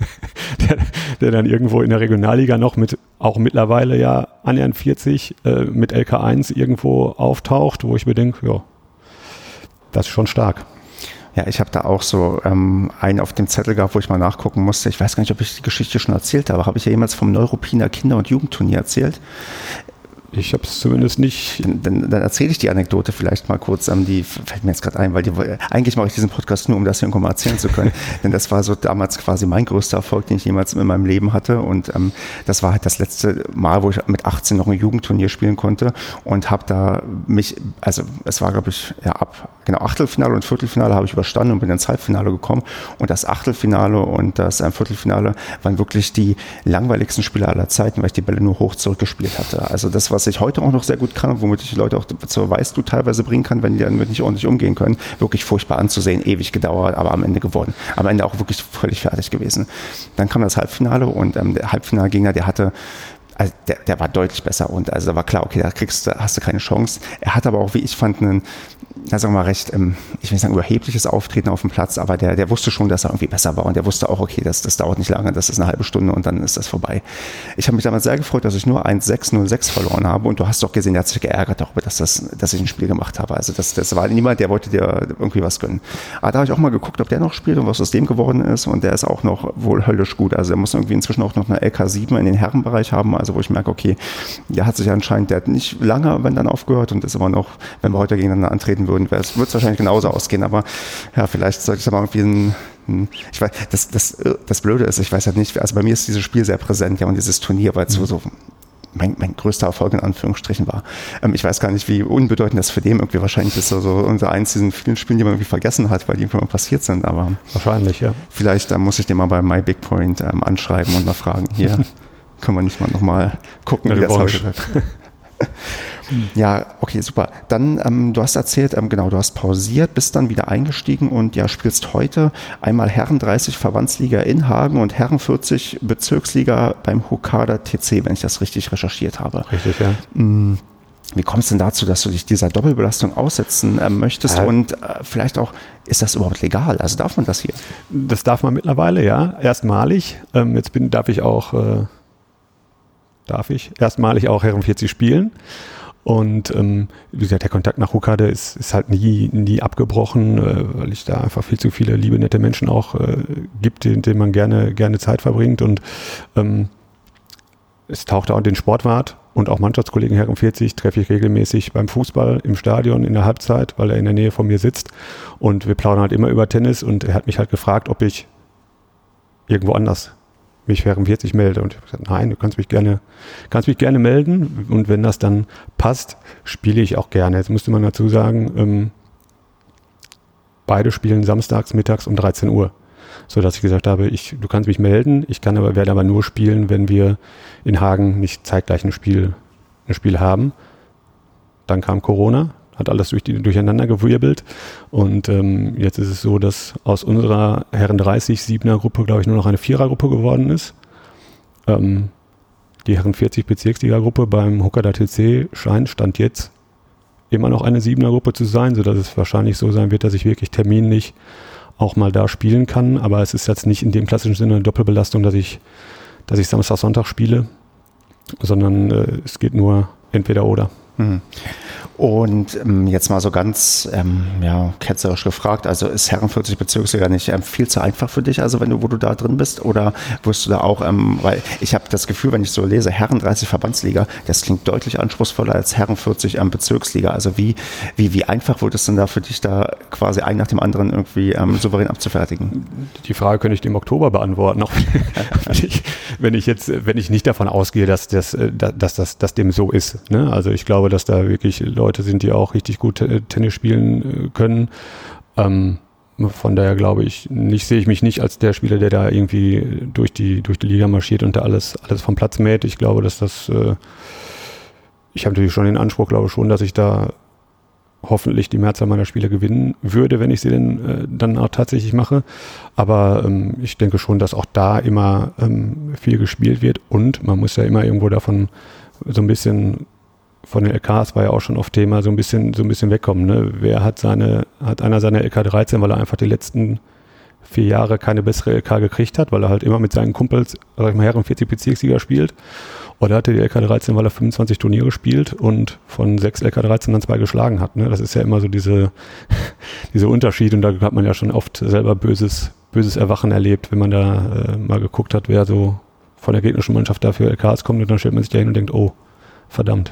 der, der, dann irgendwo in der Regionalliga noch mit, auch mittlerweile ja annähernd 40, äh, mit LK1 irgendwo auftaucht, wo ich mir denke, ja, das ist schon stark. Ja, ich habe da auch so ähm, einen auf dem Zettel gehabt, wo ich mal nachgucken musste. Ich weiß gar nicht, ob ich die Geschichte schon erzählt habe. Habe ich ja jemals vom Neuropiner Kinder- und Jugendturnier erzählt? Ich habe es zumindest nicht. Dann, dann, dann erzähle ich die Anekdote vielleicht mal kurz. Ähm, die fällt mir jetzt gerade ein, weil die, eigentlich mache ich diesen Podcast nur, um das irgendwann mal erzählen zu können. Denn das war so damals quasi mein größter Erfolg, den ich jemals in meinem Leben hatte. Und ähm, das war halt das letzte Mal, wo ich mit 18 noch ein Jugendturnier spielen konnte und habe da mich, also es war glaube ich ja ab genau Achtelfinale und Viertelfinale habe ich überstanden und bin ins Halbfinale gekommen. Und das Achtelfinale und das ähm, Viertelfinale waren wirklich die langweiligsten Spiele aller Zeiten, weil ich die Bälle nur hoch zurückgespielt hatte. Also das, was ich heute auch noch sehr gut kann und womit ich die Leute auch zur Weißglut teilweise bringen kann, wenn die damit nicht ordentlich umgehen können, wirklich furchtbar anzusehen, ewig gedauert, aber am Ende gewonnen. Am Ende auch wirklich völlig fertig gewesen. Dann kam das Halbfinale und ähm, der Halbfinalgegner, der hatte also der, der war deutlich besser und also da war klar, okay, da kriegst du, hast du keine Chance. Er hat aber auch, wie ich fand, einen, na, sagen wir mal, recht, ähm, ich will nicht sagen, überhebliches Auftreten auf dem Platz, aber der, der wusste schon, dass er irgendwie besser war und der wusste auch, okay, das, das dauert nicht lange, das ist eine halbe Stunde und dann ist das vorbei. Ich habe mich damals sehr gefreut, dass ich nur 1-6-0-6 verloren habe und du hast doch gesehen, der hat sich geärgert darüber, dass, das, dass ich ein Spiel gemacht habe. Also das, das war niemand, der wollte dir irgendwie was gönnen. Aber da habe ich auch mal geguckt, ob der noch spielt und was aus dem geworden ist und der ist auch noch wohl höllisch gut. Also er muss irgendwie inzwischen auch noch eine LK7 in den Herrenbereich haben, also wo ich merke, okay, der hat sich anscheinend, der hat nicht lange, wenn dann aufgehört und ist immer noch, wenn wir heute gegeneinander antreten würden, wird es wahrscheinlich genauso ausgehen, aber ja, vielleicht sollte ich da mal irgendwie ein, ich weiß, das, das, das Blöde ist, ich weiß halt nicht, also bei mir ist dieses Spiel sehr präsent, ja, und dieses Turnier, weil es mhm. so, so mein, mein größter Erfolg in Anführungsstrichen war. Ähm, ich weiß gar nicht, wie unbedeutend das für den irgendwie wahrscheinlich ist, so also unser eins diesen vielen Spielen, die man irgendwie vergessen hat, weil die irgendwann passiert sind, aber wahrscheinlich, ja. Vielleicht äh, muss ich den mal bei MyBigPoint ähm, anschreiben und mal fragen, hier, können wir nicht mal nochmal gucken, ja, wie das. Ja, okay, super. Dann, ähm, du hast erzählt, ähm, genau, du hast pausiert, bist dann wieder eingestiegen und ja, spielst heute einmal Herren 30 Verbandsliga in Hagen und Herren 40 Bezirksliga beim Hokada TC, wenn ich das richtig recherchiert habe. Richtig, ja. Mm. Wie kommst du denn dazu, dass du dich dieser Doppelbelastung aussetzen äh, möchtest? Ja. Und äh, vielleicht auch, ist das überhaupt legal? Also darf man das hier? Das darf man mittlerweile, ja. Erstmalig. Ähm, jetzt bin, darf ich auch, äh, darf ich erstmalig auch Herren 40 spielen. Und ähm, wie gesagt, der Kontakt nach Hokade ist, ist halt nie, nie abgebrochen, äh, weil ich da einfach viel zu viele liebe, nette Menschen auch äh, gibt, denen, denen man gerne, gerne Zeit verbringt. Und ähm, es taucht auch den Sportwart und auch Mannschaftskollegen Herren 40 treffe ich regelmäßig beim Fußball im Stadion in der Halbzeit, weil er in der Nähe von mir sitzt. Und wir plaudern halt immer über Tennis und er hat mich halt gefragt, ob ich irgendwo anders mich während 40 melde. Und ich habe gesagt, nein, du kannst mich gerne, kannst mich gerne melden. Und wenn das dann passt, spiele ich auch gerne. Jetzt müsste man dazu sagen, ähm, beide spielen samstags mittags um 13 Uhr. So dass ich gesagt habe, ich, du kannst mich melden, ich kann aber, werde aber nur spielen, wenn wir in Hagen nicht zeitgleich ein Spiel, ein Spiel haben. Dann kam Corona, hat alles durch die, durcheinander gewirbelt. Und ähm, jetzt ist es so, dass aus unserer Herren 30 Siebener Gruppe, glaube ich, nur noch eine Vierergruppe geworden ist. Ähm, die Herren 40 Bezirksliga Gruppe beim Hokkaido TC scheint, stand jetzt immer noch eine Siebener Gruppe zu sein, sodass es wahrscheinlich so sein wird, dass ich wirklich terminlich auch mal da spielen kann. Aber es ist jetzt nicht in dem klassischen Sinne eine Doppelbelastung, dass ich, dass ich Samstag, Sonntag spiele, sondern äh, es geht nur entweder oder. Mhm. Und ähm, jetzt mal so ganz ähm, ja, ketzerisch gefragt, also ist Herren 40 Bezirksliga nicht ähm, viel zu einfach für dich, also wenn du, wo du da drin bist? Oder wirst du da auch, ähm, weil ich habe das Gefühl, wenn ich so lese, Herren 30 Verbandsliga, das klingt deutlich anspruchsvoller als Herren 40 ähm, Bezirksliga. Also wie, wie, wie einfach wurde es denn da für dich, da quasi ein nach dem anderen irgendwie ähm, souverän abzufertigen? Die Frage könnte ich dem Oktober beantworten, auch wenn ich, wenn ich jetzt, wenn ich nicht davon ausgehe, dass das, äh, dass das, dass dem so ist. Ne? Also ich glaube, dass da wirklich Leute sind, die auch richtig gut Tennis spielen äh, können. Ähm, von daher glaube ich, nicht sehe ich mich nicht als der Spieler, der da irgendwie durch die, durch die Liga marschiert und da alles, alles vom Platz mäht. Ich glaube, dass das, äh, ich habe natürlich schon den Anspruch, glaube schon, dass ich da hoffentlich die Mehrzahl meiner Spiele gewinnen würde, wenn ich sie denn äh, dann auch tatsächlich mache. Aber ähm, ich denke schon, dass auch da immer ähm, viel gespielt wird und man muss ja immer irgendwo davon so ein bisschen von den LKs war ja auch schon oft Thema, so ein bisschen, so ein bisschen wegkommen. Ne? Wer hat seine, hat einer seine LK 13, weil er einfach die letzten vier Jahre keine bessere LK gekriegt hat, weil er halt immer mit seinen Kumpels, sag ich mal, Herren 40 Bezirksliga spielt. Oder hatte die LK 13, weil er 25 Turniere spielt und von sechs LK 13 dann zwei geschlagen hat. Ne? Das ist ja immer so diese, diese Unterschied und da hat man ja schon oft selber böses, böses Erwachen erlebt, wenn man da äh, mal geguckt hat, wer so von der gegnerischen Mannschaft dafür LKs kommt und dann stellt man sich da hin und denkt, oh, verdammt.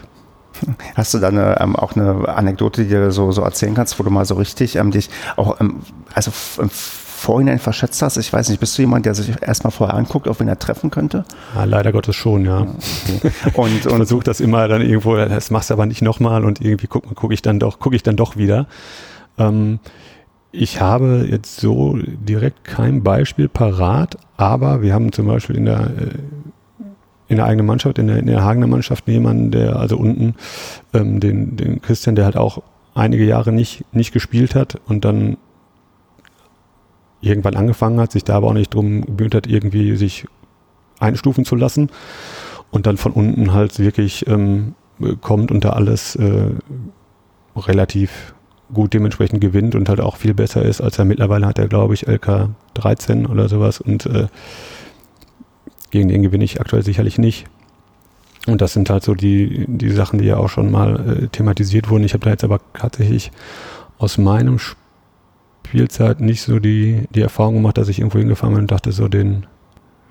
Hast du da eine, ähm, auch eine Anekdote, die du so, so erzählen kannst, wo du mal so richtig ähm, dich auch ähm, also im Vorhinein verschätzt hast? Ich weiß nicht, bist du jemand, der sich erstmal vorher anguckt, auf wen er treffen könnte? Ja, leider Gottes schon, ja. Okay. Und, und versuche das immer dann irgendwo, das machst du aber nicht nochmal und irgendwie gucke guck ich dann doch, gucke ich dann doch wieder. Ähm, ich habe jetzt so direkt kein Beispiel parat, aber wir haben zum Beispiel in der äh, in der eigenen Mannschaft, in der, in der Hagener Mannschaft jemanden, der also unten ähm, den, den Christian, der halt auch einige Jahre nicht, nicht gespielt hat und dann irgendwann angefangen hat, sich da aber auch nicht drum gebührt hat, irgendwie sich einstufen zu lassen und dann von unten halt wirklich ähm, kommt und da alles äh, relativ gut dementsprechend gewinnt und halt auch viel besser ist, als er mittlerweile hat er, glaube ich, LK 13 oder sowas und äh, gegen den gewinne ich aktuell sicherlich nicht. Und das sind halt so die, die Sachen, die ja auch schon mal äh, thematisiert wurden. Ich habe da jetzt aber tatsächlich aus meinem Spielzeit nicht so die, die Erfahrung gemacht, dass ich irgendwo hingefahren bin und dachte, so den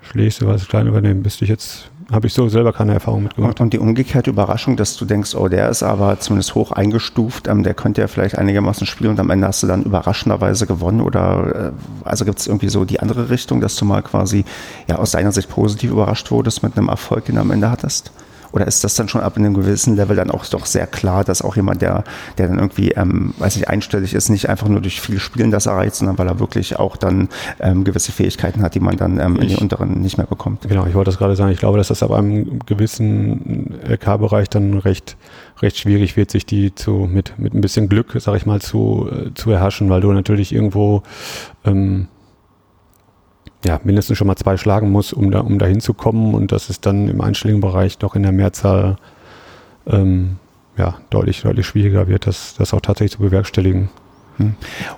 schlägst du was klein übernehmen, bist du jetzt habe ich so selber keine Erfahrung mitgemacht. Und, und, die umgekehrte Überraschung, dass du denkst, oh, der ist aber zumindest hoch eingestuft, ähm, der könnte ja vielleicht einigermaßen spielen und am Ende hast du dann überraschenderweise gewonnen oder äh, also gibt es irgendwie so die andere Richtung, dass du mal quasi ja aus deiner Sicht positiv überrascht wurdest mit einem Erfolg, den du am Ende hattest? Oder ist das dann schon ab einem gewissen Level dann auch doch sehr klar, dass auch jemand, der, der dann irgendwie, ähm, weiß nicht, einstellig ist, nicht einfach nur durch viel Spielen das erreicht, sondern weil er wirklich auch dann ähm, gewisse Fähigkeiten hat, die man dann ähm, in den unteren nicht mehr bekommt. Genau, ich wollte das gerade sagen. Ich glaube, dass das ab einem gewissen LK-Bereich dann recht, recht schwierig wird, sich die zu, mit, mit ein bisschen Glück, sag ich mal, zu, äh, zu erhaschen, weil du natürlich irgendwo, ähm, ja, mindestens schon mal zwei schlagen muss, um da, um da hinzukommen. Und das ist dann im einstelligen Bereich doch in der Mehrzahl ähm, ja, deutlich, deutlich schwieriger wird, das, das auch tatsächlich zu bewerkstelligen. Hm.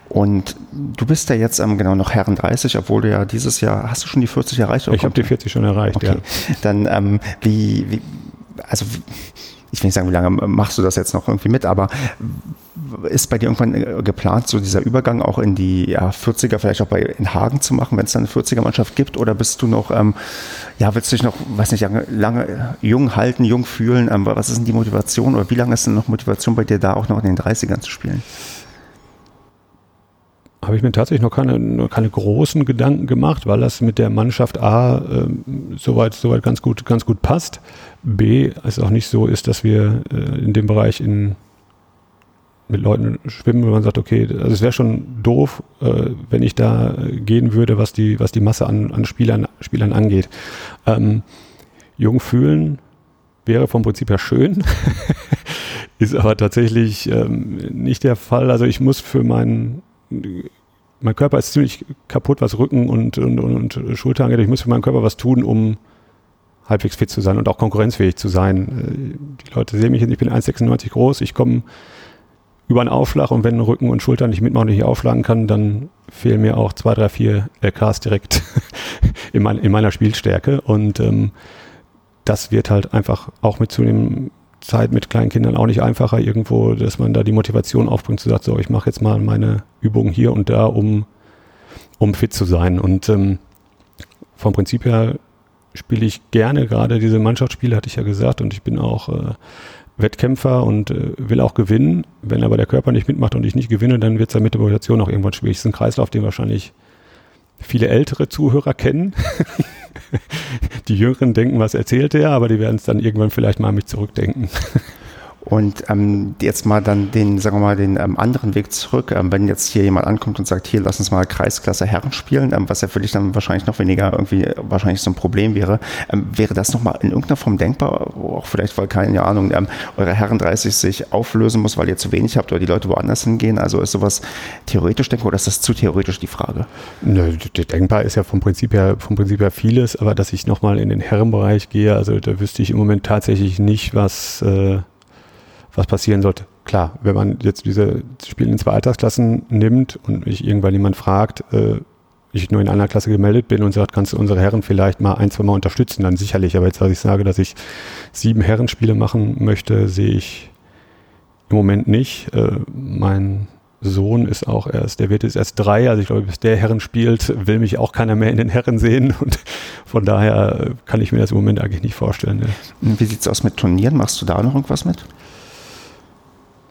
Und du bist ja jetzt ähm, genau noch Herren 30, obwohl du ja dieses Jahr, hast du schon die 40 erreicht? Ich habe die 40 schon erreicht, okay. ja. Dann, ähm, wie, wie, also ich will nicht sagen, wie lange machst du das jetzt noch irgendwie mit, aber ist bei dir irgendwann äh, geplant, so dieser Übergang auch in die ja, 40er, vielleicht auch bei in Hagen zu machen, wenn es dann eine 40er-Mannschaft gibt? Oder bist du noch, ähm, ja, willst du dich noch, weiß nicht, lange, lange jung halten, jung fühlen? Ähm, was ist denn die Motivation oder wie lange ist denn noch Motivation bei dir da, auch noch in den 30ern zu spielen? habe ich mir tatsächlich noch keine, keine großen Gedanken gemacht, weil das mit der Mannschaft A äh, soweit, soweit ganz gut, ganz gut passt. B, es auch nicht so ist, dass wir äh, in dem Bereich in, mit Leuten schwimmen, wo man sagt, okay, also es wäre schon doof, äh, wenn ich da gehen würde, was die, was die Masse an, an Spielern, Spielern angeht. Ähm, jung fühlen wäre vom Prinzip her schön, ist aber tatsächlich ähm, nicht der Fall. Also ich muss für meinen mein Körper ist ziemlich kaputt, was Rücken und, und, und, und Schulter angeht. Ich muss für meinen Körper was tun, um halbwegs fit zu sein und auch konkurrenzfähig zu sein. Äh, die Leute sehen mich, ich bin 1,96 groß, ich komme über einen Aufschlag und wenn Rücken und Schulter nicht mitmachen und ich aufschlagen kann, dann fehlen mir auch zwei, drei, vier LKs direkt in, mein, in, meiner Spielstärke und ähm, das wird halt einfach auch mit zunehmendem Zeit mit kleinen Kindern auch nicht einfacher irgendwo, dass man da die Motivation aufbringt, zu sagen, so, ich mache jetzt mal meine Übungen hier und da, um, um fit zu sein. Und ähm, vom Prinzip her spiele ich gerne gerade diese Mannschaftsspiele, hatte ich ja gesagt, und ich bin auch äh, Wettkämpfer und äh, will auch gewinnen. Wenn aber der Körper nicht mitmacht und ich nicht gewinne, dann wird es ja mit der Motivation auch irgendwann schwierig. Das ist ein Kreislauf, den wahrscheinlich viele ältere Zuhörer kennen. die Jüngeren denken, was erzählt er, aber die werden es dann irgendwann vielleicht mal mich zurückdenken. Und ähm, jetzt mal dann den, sagen wir mal, den ähm, anderen Weg zurück. Ähm, wenn jetzt hier jemand ankommt und sagt, hier, lass uns mal Kreisklasse Herren spielen, ähm, was ja für dich dann wahrscheinlich noch weniger irgendwie äh, wahrscheinlich so ein Problem wäre, ähm, wäre das nochmal in irgendeiner Form denkbar? Auch vielleicht, weil, keine Ahnung, ähm, eure Herren 30 sich auflösen muss, weil ihr zu wenig habt oder die Leute woanders hingehen? Also ist sowas theoretisch denkbar oder ist das zu theoretisch die Frage? Nö, denkbar ist ja vom Prinzip her, vom Prinzip her vieles, aber dass ich nochmal in den Herrenbereich gehe, also da wüsste ich im Moment tatsächlich nicht, was, äh, was passieren sollte. Klar, wenn man jetzt diese Spiele in zwei Altersklassen nimmt und mich irgendwann jemand fragt, äh, ich nur in einer Klasse gemeldet bin und sagt, kannst du unsere Herren vielleicht mal ein, zwei Mal unterstützen, dann sicherlich. Aber jetzt, als ich sage, dass ich sieben Herrenspiele machen möchte, sehe ich im Moment nicht. Äh, mein Sohn ist auch erst, der wird jetzt erst drei, also ich glaube, bis der Herren spielt, will mich auch keiner mehr in den Herren sehen und von daher kann ich mir das im Moment eigentlich nicht vorstellen. Ne. Wie sieht es aus mit Turnieren? Machst du da noch irgendwas mit?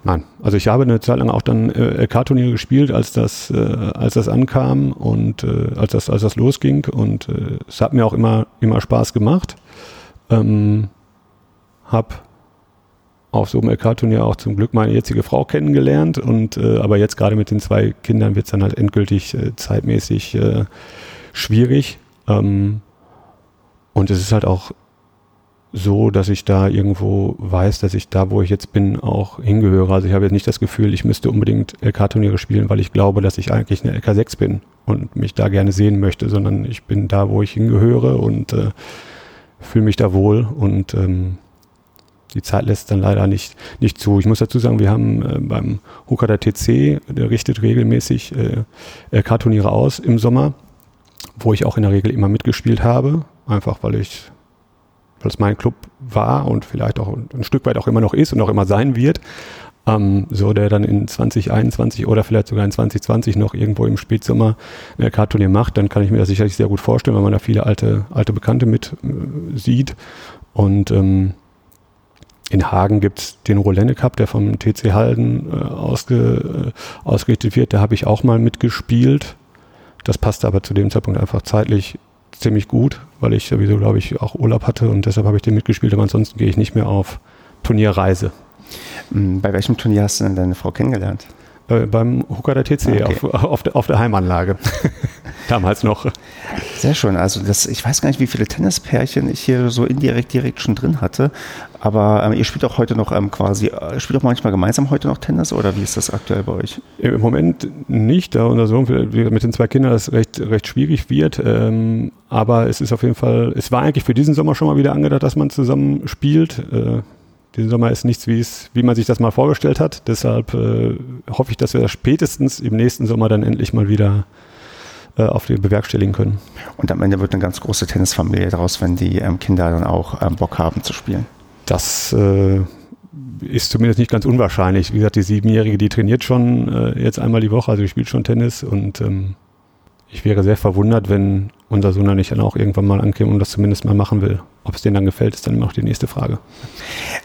Nein, also ich habe eine Zeit lang auch dann äh, LK-Turniere gespielt, als das, äh, als das ankam und äh, als das, als das losging und äh, es hat mir auch immer, immer Spaß gemacht. Ähm, hab auf so einem LK-Turnier auch zum Glück meine jetzige Frau kennengelernt und äh, aber jetzt gerade mit den zwei Kindern wird es dann halt endgültig äh, zeitmäßig äh, schwierig. Ähm, und es ist halt auch so, dass ich da irgendwo weiß, dass ich da, wo ich jetzt bin, auch hingehöre. Also ich habe jetzt nicht das Gefühl, ich müsste unbedingt LK-Turniere spielen, weil ich glaube, dass ich eigentlich eine LK6 bin und mich da gerne sehen möchte, sondern ich bin da, wo ich hingehöre und äh, fühle mich da wohl und ähm, die Zeit lässt dann leider nicht, nicht zu. Ich muss dazu sagen, wir haben äh, beim Hokada TC, der richtet regelmäßig äh, LK-Turniere aus im Sommer, wo ich auch in der Regel immer mitgespielt habe, einfach weil ich weil es mein Club war und vielleicht auch ein Stück weit auch immer noch ist und auch immer sein wird. Ähm, so der dann in 2021 oder vielleicht sogar in 2020 noch irgendwo im Spätsommer ein LK-Turnier macht, dann kann ich mir das sicherlich sehr gut vorstellen, weil man da viele alte, alte Bekannte mit äh, sieht. Und ähm, in Hagen gibt es den Rolenne Cup, der vom TC Halden äh, ausge, äh, ausgerichtet wird. Da habe ich auch mal mitgespielt. Das passte aber zu dem Zeitpunkt einfach zeitlich ziemlich gut, weil ich sowieso, glaube ich, auch Urlaub hatte und deshalb habe ich den mitgespielt, aber ansonsten gehe ich nicht mehr auf Turnierreise. Hm, bei welchem Turnier hast du denn deine Frau kennengelernt? Äh, beim Hooker der TC okay. auf, auf, der, auf der Heimanlage. Damals noch. Sehr schön. Also das, ich weiß gar nicht, wie viele Tennispärchen ich hier so indirekt direkt schon drin hatte. Aber ähm, ihr spielt auch heute noch ähm, quasi, äh, spielt auch manchmal gemeinsam heute noch Tennis oder wie ist das aktuell bei euch? Im Moment nicht, da unser Sohn mit den zwei Kindern das recht, recht schwierig wird. Ähm, aber es ist auf jeden Fall, es war eigentlich für diesen Sommer schon mal wieder angedacht, dass man zusammen spielt. Äh, diesen Sommer ist nichts, wie es, wie man sich das mal vorgestellt hat. Deshalb äh, hoffe ich, dass wir das spätestens im nächsten Sommer dann endlich mal wieder äh, auf die bewerkstelligen können. Und am Ende wird eine ganz große Tennisfamilie daraus, wenn die ähm, Kinder dann auch ähm, Bock haben zu spielen. Das äh, ist zumindest nicht ganz unwahrscheinlich. Wie gesagt, die Siebenjährige, die trainiert schon äh, jetzt einmal die Woche, also die spielt schon Tennis und ähm, ich wäre sehr verwundert, wenn unser Sohn dann nicht dann auch irgendwann mal ankäme und das zumindest mal machen will. Ob es denen dann gefällt, ist dann noch die nächste Frage.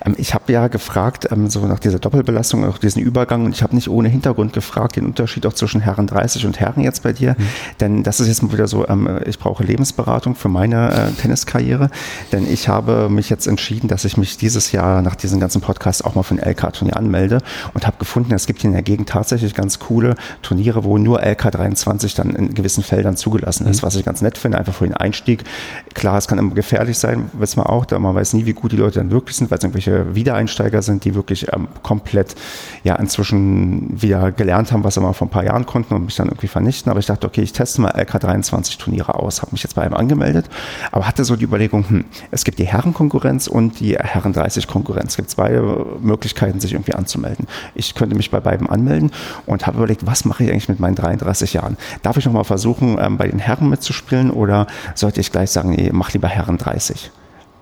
Ähm, ich habe ja gefragt, ähm, so nach dieser Doppelbelastung, auch diesen Übergang, und ich habe nicht ohne Hintergrund gefragt, den Unterschied auch zwischen Herren 30 und Herren jetzt bei dir. Mhm. Denn das ist jetzt mal wieder so, ähm, ich brauche Lebensberatung für meine äh, Tenniskarriere. Denn ich habe mich jetzt entschieden, dass ich mich dieses Jahr nach diesem ganzen Podcast auch mal für ein LK-Turnier anmelde und habe gefunden, es gibt hier in der Gegend tatsächlich ganz coole Turniere, wo nur LK23 dann in gewissen Feldern zugelassen ist, mhm. was ich ganz nett finde, einfach für den Einstieg. Klar, es kann immer gefährlich sein, wissen wir auch, da man weiß nie, wie gut die Leute dann wirklich sind, weil es irgendwelche Wiedereinsteiger sind, die wirklich ähm, komplett ja inzwischen wieder gelernt haben, was sie mal vor ein paar Jahren konnten und mich dann irgendwie vernichten. Aber ich dachte, okay, ich teste mal LK23 Turniere aus, habe mich jetzt bei einem angemeldet, aber hatte so die Überlegung, hm, es gibt die Herrenkonkurrenz und die Herren 30 Konkurrenz. Es gibt zwei Möglichkeiten, sich irgendwie anzumelden. Ich könnte mich bei beiden anmelden und habe überlegt, was mache ich eigentlich mit meinen 33 Jahren? Darf ich nochmal versuchen, ähm, bei den Herren mitzuspielen oder sollte ich gleich sagen, nee, mach lieber Herren 30?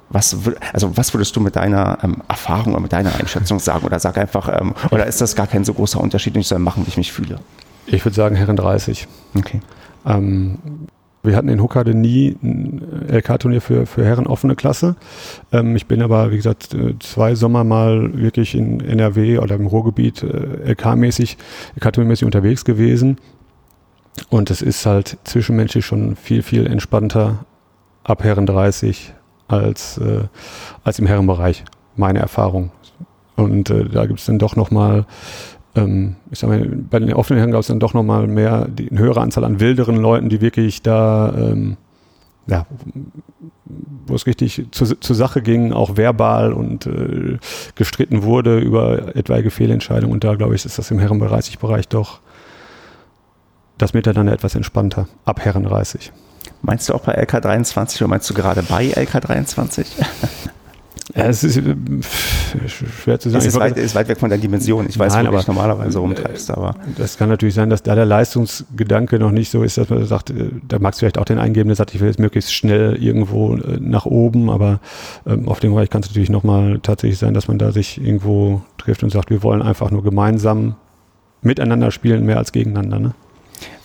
Was, also was würdest du mit deiner ähm, Erfahrung oder mit deiner Einschätzung sagen? Oder sag einfach, ähm, oder ist das gar kein so großer Unterschied und ich soll machen, wie ich mich fühle? Ich würde sagen Herren 30. Okay. Ähm, wir hatten in Huckade nie ein LK-Turnier für, für Herren offene Klasse. Ähm, ich bin aber, wie gesagt, äh, zwei Sommer mal wirklich in NRW oder im Ruhrgebiet äh, LK-mäßig, LK-Turniermäßig unterwegs gewesen. Und es ist halt zwischenmenschlich schon viel, viel entspannter ab Herren 30 als, äh, als im Herrenbereich. Meine Erfahrung. Und äh, da gibt es dann doch nochmal ähm, ich sag mal, bei den offenen Herren gab es dann doch nochmal mehr, die, eine höhere Anzahl an wilderen Leuten, die wirklich da, ähm, ja, wo es richtig zu, zur Sache ging, auch verbal und äh, gestritten wurde über etwaige Fehlentscheidungen. Und da, glaube ich, ist das im Herrenbereich doch das Miteinander etwas entspannter, ab Herren 30. Meinst du auch bei LK23 oder meinst du gerade bei LK23? Ja, es ist äh, schwer zu sagen. Es ist weit, ist weit weg von der Dimension. Ich weiß, Nein, wo du dich normalerweise rumtreibst. Aber das kann natürlich sein, dass da der Leistungsgedanke noch nicht so ist, dass man sagt, äh, da magst du vielleicht auch den eingeben, der sagt, ich will jetzt möglichst schnell irgendwo äh, nach oben, aber ähm, auf dem Bereich kann es natürlich nochmal tatsächlich sein, dass man da sich irgendwo trifft und sagt, wir wollen einfach nur gemeinsam miteinander spielen, mehr als gegeneinander. Ne?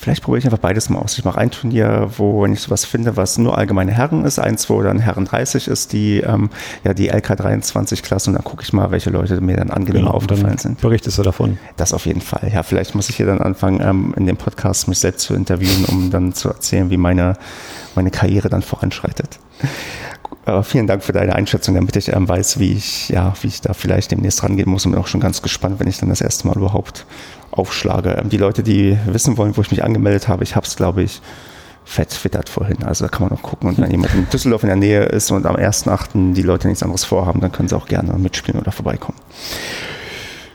Vielleicht probiere ich einfach beides mal aus. Ich mache ein Turnier, wo wenn ich sowas finde, was nur allgemeine Herren ist, eins, wo dann Herren 30 ist, die, ähm, ja, die LK23-Klasse und dann gucke ich mal, welche Leute mir dann angenehm genau, aufgefallen sind. Berichtest du davon? Das auf jeden Fall. Ja, vielleicht muss ich hier dann anfangen, ähm, in dem Podcast mich selbst zu interviewen, um dann zu erzählen, wie meine, meine Karriere dann voranschreitet. Aber vielen Dank für deine Einschätzung, damit ich ähm, weiß, wie ich, ja, wie ich da vielleicht demnächst rangehen muss und bin auch schon ganz gespannt, wenn ich dann das erste Mal überhaupt aufschlage. Ähm, die Leute, die wissen wollen, wo ich mich angemeldet habe, ich habe es, glaube ich, fett twittert vorhin. Also da kann man noch gucken. Und wenn jemand in Düsseldorf in der Nähe ist und am 1.8. die Leute nichts anderes vorhaben, dann können sie auch gerne mitspielen oder vorbeikommen.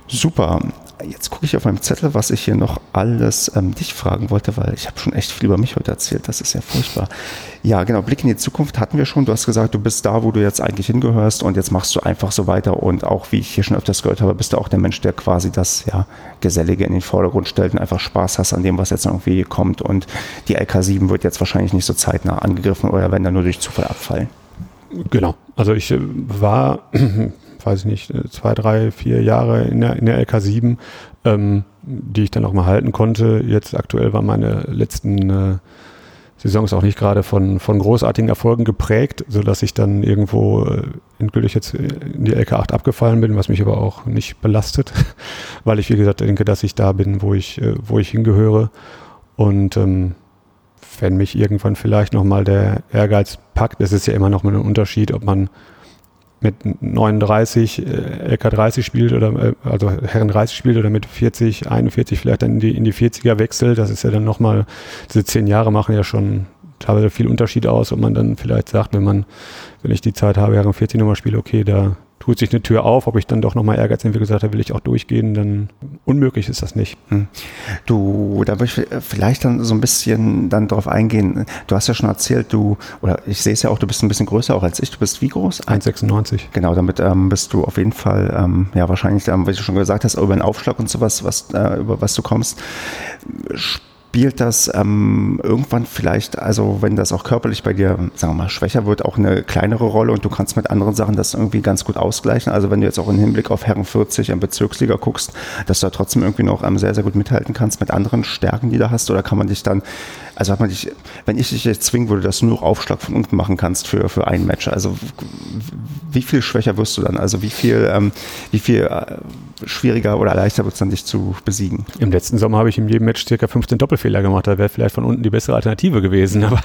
Super. Jetzt gucke ich auf meinem Zettel, was ich hier noch alles ähm, dich fragen wollte, weil ich habe schon echt viel über mich heute erzählt. Das ist ja furchtbar. Ja, genau. Blick in die Zukunft hatten wir schon. Du hast gesagt, du bist da, wo du jetzt eigentlich hingehörst und jetzt machst du einfach so weiter. Und auch, wie ich hier schon öfters gehört habe, bist du auch der Mensch, der quasi das ja, Gesellige in den Vordergrund stellt und einfach Spaß hast an dem, was jetzt irgendwie kommt. Und die LK7 wird jetzt wahrscheinlich nicht so zeitnah angegriffen oder wenn dann nur durch Zufall abfallen. Genau. Also ich äh, war weiß ich nicht, zwei, drei, vier Jahre in der, in der LK7, ähm, die ich dann auch mal halten konnte. Jetzt aktuell waren meine letzten äh, Saisons auch nicht gerade von, von großartigen Erfolgen geprägt, sodass ich dann irgendwo äh, endgültig jetzt in die LK8 abgefallen bin, was mich aber auch nicht belastet, weil ich, wie gesagt, denke, dass ich da bin, wo ich, äh, wo ich hingehöre. Und ähm, wenn mich irgendwann vielleicht nochmal der Ehrgeiz packt, das ist ja immer noch mal ein Unterschied, ob man mit 39 äh, LK30 spielt oder äh, also Herren 30 spielt oder mit 40, 41 vielleicht dann in die, in die 40er wechselt, das ist ja dann nochmal, diese zehn Jahre machen ja schon teilweise viel Unterschied aus, ob man dann vielleicht sagt, wenn man, wenn ich die Zeit habe, Herren 40 nochmal spiele, okay, da tut sich eine Tür auf, ob ich dann doch nochmal Ehrgeiz entwickle, gesagt habe, will ich auch durchgehen, dann unmöglich ist das nicht. Hm. Du, da würde ich vielleicht dann so ein bisschen dann drauf eingehen. Du hast ja schon erzählt, du, oder ich sehe es ja auch, du bist ein bisschen größer auch als ich. Du bist wie groß? 1,96. Genau, damit ähm, bist du auf jeden Fall, ähm, ja, wahrscheinlich, ähm, wie du schon gesagt hast, über den Aufschlag und sowas, was, äh, über was du kommst spielt das ähm, irgendwann vielleicht, also wenn das auch körperlich bei dir, sagen wir mal, schwächer wird, auch eine kleinere Rolle und du kannst mit anderen Sachen das irgendwie ganz gut ausgleichen. Also wenn du jetzt auch im Hinblick auf Herren 40 im Bezirksliga guckst, dass du da trotzdem irgendwie noch ähm, sehr, sehr gut mithalten kannst mit anderen Stärken, die du hast, oder kann man dich dann, also hat man dich, wenn ich dich jetzt zwingen würde, dass du nur Aufschlag von unten machen kannst für, für ein Match, also wie viel schwächer wirst du dann? Also wie viel, ähm, wie viel äh, schwieriger oder leichter wird es dann, dich zu besiegen? Im letzten Sommer habe ich in jedem Match circa 15 Doppelfehler gemacht. Da wäre vielleicht von unten die bessere Alternative gewesen. Aber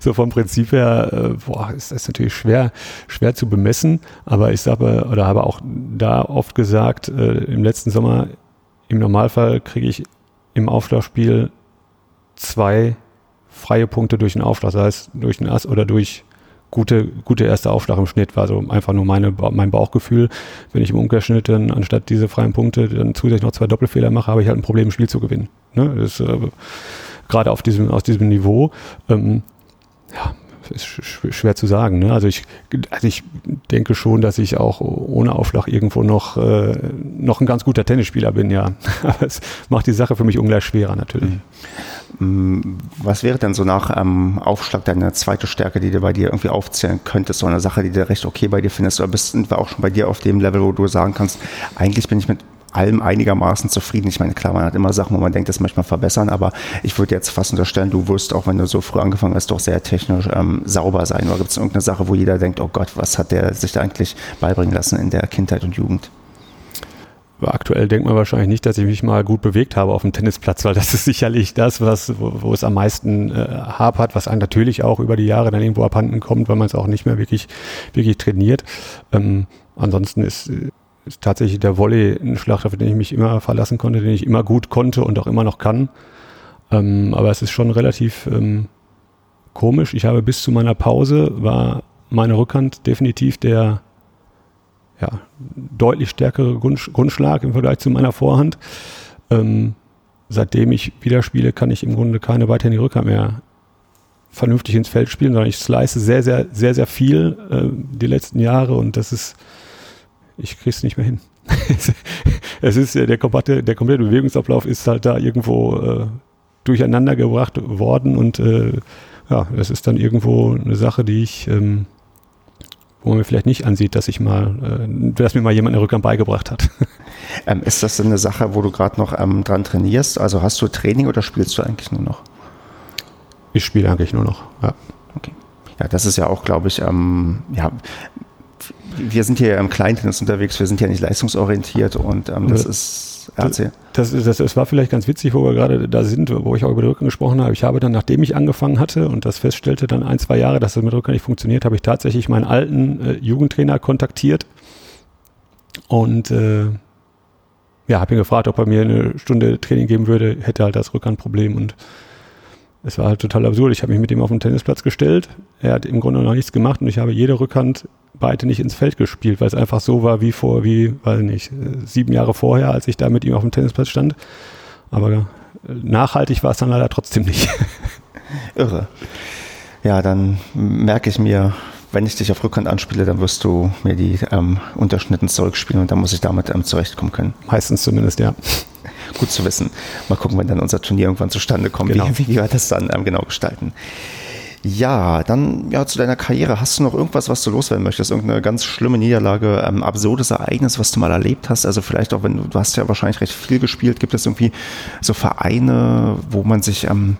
so vom Prinzip her, äh, boah, ist das natürlich schwer, schwer zu bemessen. Aber ich sage, oder habe auch da oft gesagt, äh, im letzten Sommer, im Normalfall kriege ich im Aufschlagspiel zwei freie Punkte durch den Aufschlag, sei es durch den Ass oder durch gute, gute erste Aufschlag im Schnitt war so einfach nur meine, mein Bauchgefühl. Wenn ich im Umkehrschnitt dann anstatt diese freien Punkte dann zusätzlich noch zwei Doppelfehler mache, habe ich halt ein Problem, ein Spiel zu gewinnen. Ne? Das, äh, gerade auf diesem, aus diesem Niveau. Ähm, ja, ist sch schwer zu sagen. Ne? Also, ich, also ich denke schon, dass ich auch ohne Aufschlag irgendwo noch, äh, noch ein ganz guter Tennisspieler bin, ja. Aber es macht die Sache für mich ungleich schwerer natürlich. Mhm. Was wäre denn so nach ähm, Aufschlag deine zweite Stärke, die du bei dir irgendwie aufzählen könntest? So eine Sache, die du recht okay bei dir findest? Oder bist du auch schon bei dir auf dem Level, wo du sagen kannst, eigentlich bin ich mit allem einigermaßen zufrieden. Ich meine, klar, man hat immer Sachen, wo man denkt, das möchte man verbessern, aber ich würde jetzt fast unterstellen, du wirst, auch wenn du so früh angefangen hast, doch sehr technisch ähm, sauber sein. Oder gibt es irgendeine Sache, wo jeder denkt, oh Gott, was hat der sich da eigentlich beibringen lassen in der Kindheit und Jugend? Aktuell denkt man wahrscheinlich nicht, dass ich mich mal gut bewegt habe auf dem Tennisplatz, weil das ist sicherlich das, was, wo, wo es am meisten äh, hapert, was einem natürlich auch über die Jahre dann irgendwo abhanden kommt, weil man es auch nicht mehr wirklich, wirklich trainiert. Ähm, ansonsten ist ist tatsächlich der Volley ein Schlag, auf den ich mich immer verlassen konnte, den ich immer gut konnte und auch immer noch kann. Ähm, aber es ist schon relativ ähm, komisch. Ich habe bis zu meiner Pause war meine Rückhand definitiv der ja, deutlich stärkere Grund, Grundschlag im Vergleich zu meiner Vorhand. Ähm, seitdem ich wieder spiele, kann ich im Grunde keine weiterhin Rückhand mehr vernünftig ins Feld spielen, sondern ich slice sehr, sehr, sehr, sehr viel äh, die letzten Jahre und das ist ich krieg's nicht mehr hin. es ist der komplette, der komplette Bewegungsablauf ist halt da irgendwo äh, durcheinander gebracht worden und äh, ja, es ist dann irgendwo eine Sache, die ich, ähm, wo man mir vielleicht nicht ansieht, dass ich mal, äh, dass mir mal jemand eine Rückhand beigebracht hat. Ähm, ist das eine Sache, wo du gerade noch ähm, dran trainierst? Also hast du Training oder spielst du eigentlich nur noch? Ich spiele eigentlich nur noch, ja. Okay. Ja, das ist ja auch, glaube ich, ähm, ja, wir sind hier im Kleintennis unterwegs, wir sind ja nicht leistungsorientiert und ähm, das ist RC. Das, das, das, war vielleicht ganz witzig, wo wir gerade da sind, wo ich auch über den Rücken gesprochen habe. Ich habe dann, nachdem ich angefangen hatte und das feststellte, dann ein, zwei Jahre, dass das mit Rücken nicht funktioniert, habe ich tatsächlich meinen alten äh, Jugendtrainer kontaktiert und äh, ja, habe ihn gefragt, ob er mir eine Stunde Training geben würde, hätte halt das Rückhandproblem und es war halt total absurd. Ich habe mich mit ihm auf den Tennisplatz gestellt. Er hat im Grunde noch nichts gemacht und ich habe jede Rückhand beide nicht ins Feld gespielt, weil es einfach so war wie vor, wie, weiß nicht, sieben Jahre vorher, als ich da mit ihm auf dem Tennisplatz stand. Aber äh, nachhaltig war es dann leider trotzdem nicht. Irre. Ja, dann merke ich mir, wenn ich dich auf Rückhand anspiele, dann wirst du mir die ähm, Unterschnitten zurückspielen und dann muss ich damit ähm, zurechtkommen können. Meistens zumindest, ja. Gut zu wissen. Mal gucken, wenn dann unser Turnier irgendwann zustande kommt, genau. wie, wie wir das dann ähm, genau gestalten. Ja, dann ja zu deiner Karriere. Hast du noch irgendwas, was du loswerden möchtest? Irgendeine ganz schlimme Niederlage, ähm, absurdes Ereignis, was du mal erlebt hast? Also vielleicht auch, wenn du, du hast ja wahrscheinlich recht viel gespielt. Gibt es irgendwie so Vereine, wo man sich ähm,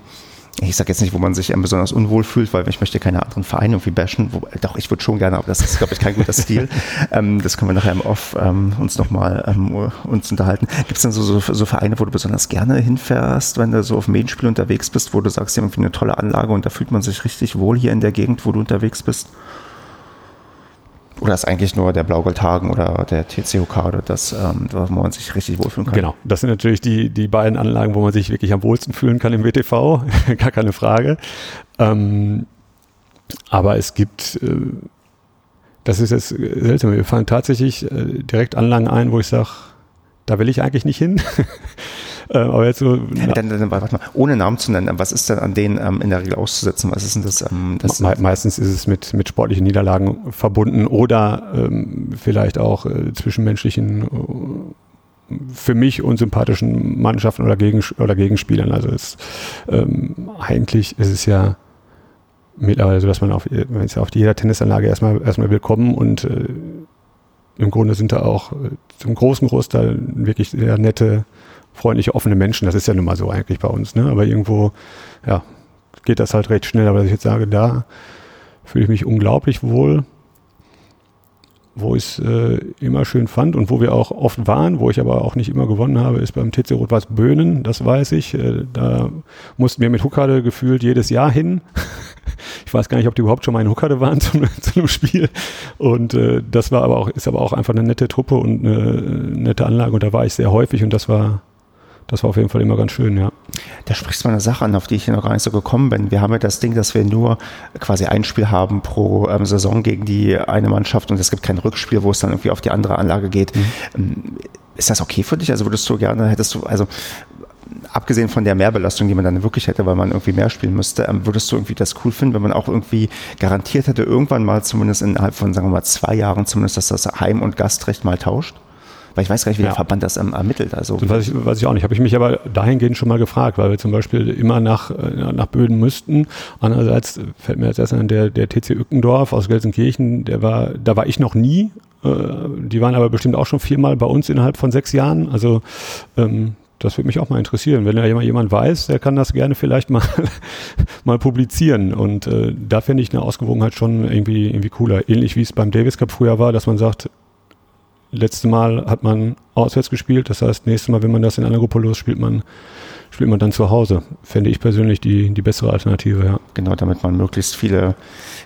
ich sage jetzt nicht, wo man sich besonders unwohl fühlt, weil ich möchte keine anderen Vereine irgendwie bashen. Wo, doch, ich würde schon gerne, aber das ist, glaube ich, kein guter Stil. ähm, das können wir nachher im Off ähm, uns nochmal ähm, uns unterhalten. Gibt es denn so, so, so, Vereine, wo du besonders gerne hinfährst, wenn du so auf dem Medienspiel unterwegs bist, wo du sagst, irgendwie eine tolle Anlage und da fühlt man sich richtig wohl hier in der Gegend, wo du unterwegs bist? Oder ist eigentlich nur der Blaugoldhagen oder der TCOK oder das, ähm, wo man sich richtig wohlfühlen kann? Genau, das sind natürlich die, die beiden Anlagen, wo man sich wirklich am wohlsten fühlen kann im WTV, gar keine Frage. Ähm, aber es gibt, äh, das ist jetzt seltsam, wir fallen tatsächlich äh, direkt Anlagen ein, wo ich sage, da will ich eigentlich nicht hin. Äh, aber jetzt so. Dann, dann, warte mal, ohne Namen zu nennen, was ist denn an denen ähm, in der Regel auszusetzen? Was ist denn das? Ähm, das Me meistens ist es mit, mit sportlichen Niederlagen verbunden oder ähm, vielleicht auch äh, zwischenmenschlichen äh, für mich unsympathischen Mannschaften oder, Gegen, oder Gegenspielern. Also es, ähm, eigentlich ist es ja mittlerweile so, dass man auf, man ist ja auf jeder Tennisanlage erstmal, erstmal willkommen und äh, im Grunde sind da auch äh, zum großen Großteil wirklich sehr nette freundliche, offene Menschen. Das ist ja nun mal so eigentlich bei uns. Ne? Aber irgendwo, ja, geht das halt recht schnell. Aber dass ich jetzt sage, da fühle ich mich unglaublich wohl, wo ich es äh, immer schön fand und wo wir auch oft waren, wo ich aber auch nicht immer gewonnen habe, ist beim TC Rot-Weiß Böhnen, das weiß ich. Äh, da mussten wir mit Huckade gefühlt jedes Jahr hin. ich weiß gar nicht, ob die überhaupt schon mal in Huckade waren zum, zu einem Spiel. Und äh, das war aber auch, ist aber auch einfach eine nette Truppe und eine nette Anlage und da war ich sehr häufig und das war das war auf jeden Fall immer ganz schön, ja. Da sprichst du mal eine Sache an, auf die ich hier noch gar nicht so gekommen bin. Wir haben ja das Ding, dass wir nur quasi ein Spiel haben pro ähm, Saison gegen die eine Mannschaft und es gibt kein Rückspiel, wo es dann irgendwie auf die andere Anlage geht. Mhm. Ähm, ist das okay für dich? Also würdest du gerne, hättest du, also abgesehen von der Mehrbelastung, die man dann wirklich hätte, weil man irgendwie mehr spielen müsste, ähm, würdest du irgendwie das cool finden, wenn man auch irgendwie garantiert hätte, irgendwann mal zumindest innerhalb von, sagen wir mal, zwei Jahren zumindest, dass das Heim- und Gastrecht mal tauscht? Weil ich weiß gar nicht, wie Ja. der Verband das ähm, ermittelt. Also, weiß ich, weiß ich auch nicht. Habe ich mich aber dahingehend schon mal gefragt, weil wir zum Beispiel immer nach, äh, nach Böden müssten. Andererseits fällt mir jetzt erst an, der, der TC Ückendorf aus Gelsenkirchen, der war, da war ich noch nie. Äh, die waren aber bestimmt auch schon viermal bei uns innerhalb von sechs Jahren. Also ähm, das würde mich auch mal interessieren. Wenn da jemand, jemand weiß, der kann das gerne vielleicht mal, mal publizieren. Und äh, da finde ich eine Ausgewogenheit schon irgendwie, irgendwie cooler. Ähnlich wie es beim Davis Cup früher war, dass man sagt, letzte Mal hat man auswärts gespielt, das heißt, nächstes Mal, wenn man das in einer Gruppe los spielt, man spielt man dann zu Hause. Fände ich persönlich die, die bessere Alternative, ja. genau, damit man möglichst viele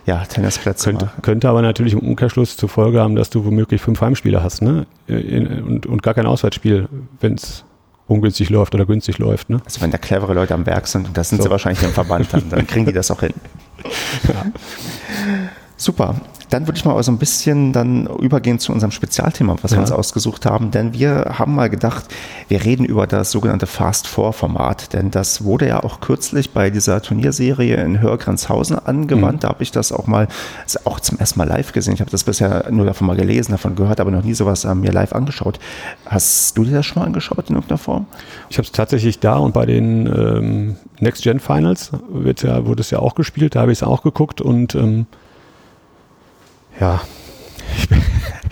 ja, Tennisplätze Könnte, könnte aber natürlich im Umkehrschluss zur Folge haben, dass du womöglich fünf Heimspiele hast, ne? In, und, und gar kein Auswärtsspiel, wenn es ungünstig läuft oder günstig läuft, ne? Also wenn da clevere Leute am Werk sind, und das sind So. sie wahrscheinlich im Verband, dann, dann kriegen die das auch hin. Super. Dann würde ich mal so ein bisschen dann übergehen zu unserem Spezialthema, was wir Ja. uns ausgesucht haben. Denn wir haben mal gedacht, wir reden über das sogenannte Fast-Four-Format. Denn das wurde ja auch kürzlich bei dieser Turnierserie in Hörgrenzhausen angewandt. Da habe ich das auch mal, ist auch zum ersten Mal live gesehen. Ich habe das bisher nur davon mal gelesen, davon gehört, aber noch nie sowas äh, mir live angeschaut. Hast du dir das schon mal angeschaut in irgendeiner Form? Ich habe es tatsächlich da und bei den ähm, Next Gen Finals wird ja, wurde es ja auch gespielt, da habe ich es auch geguckt und ähm, ja,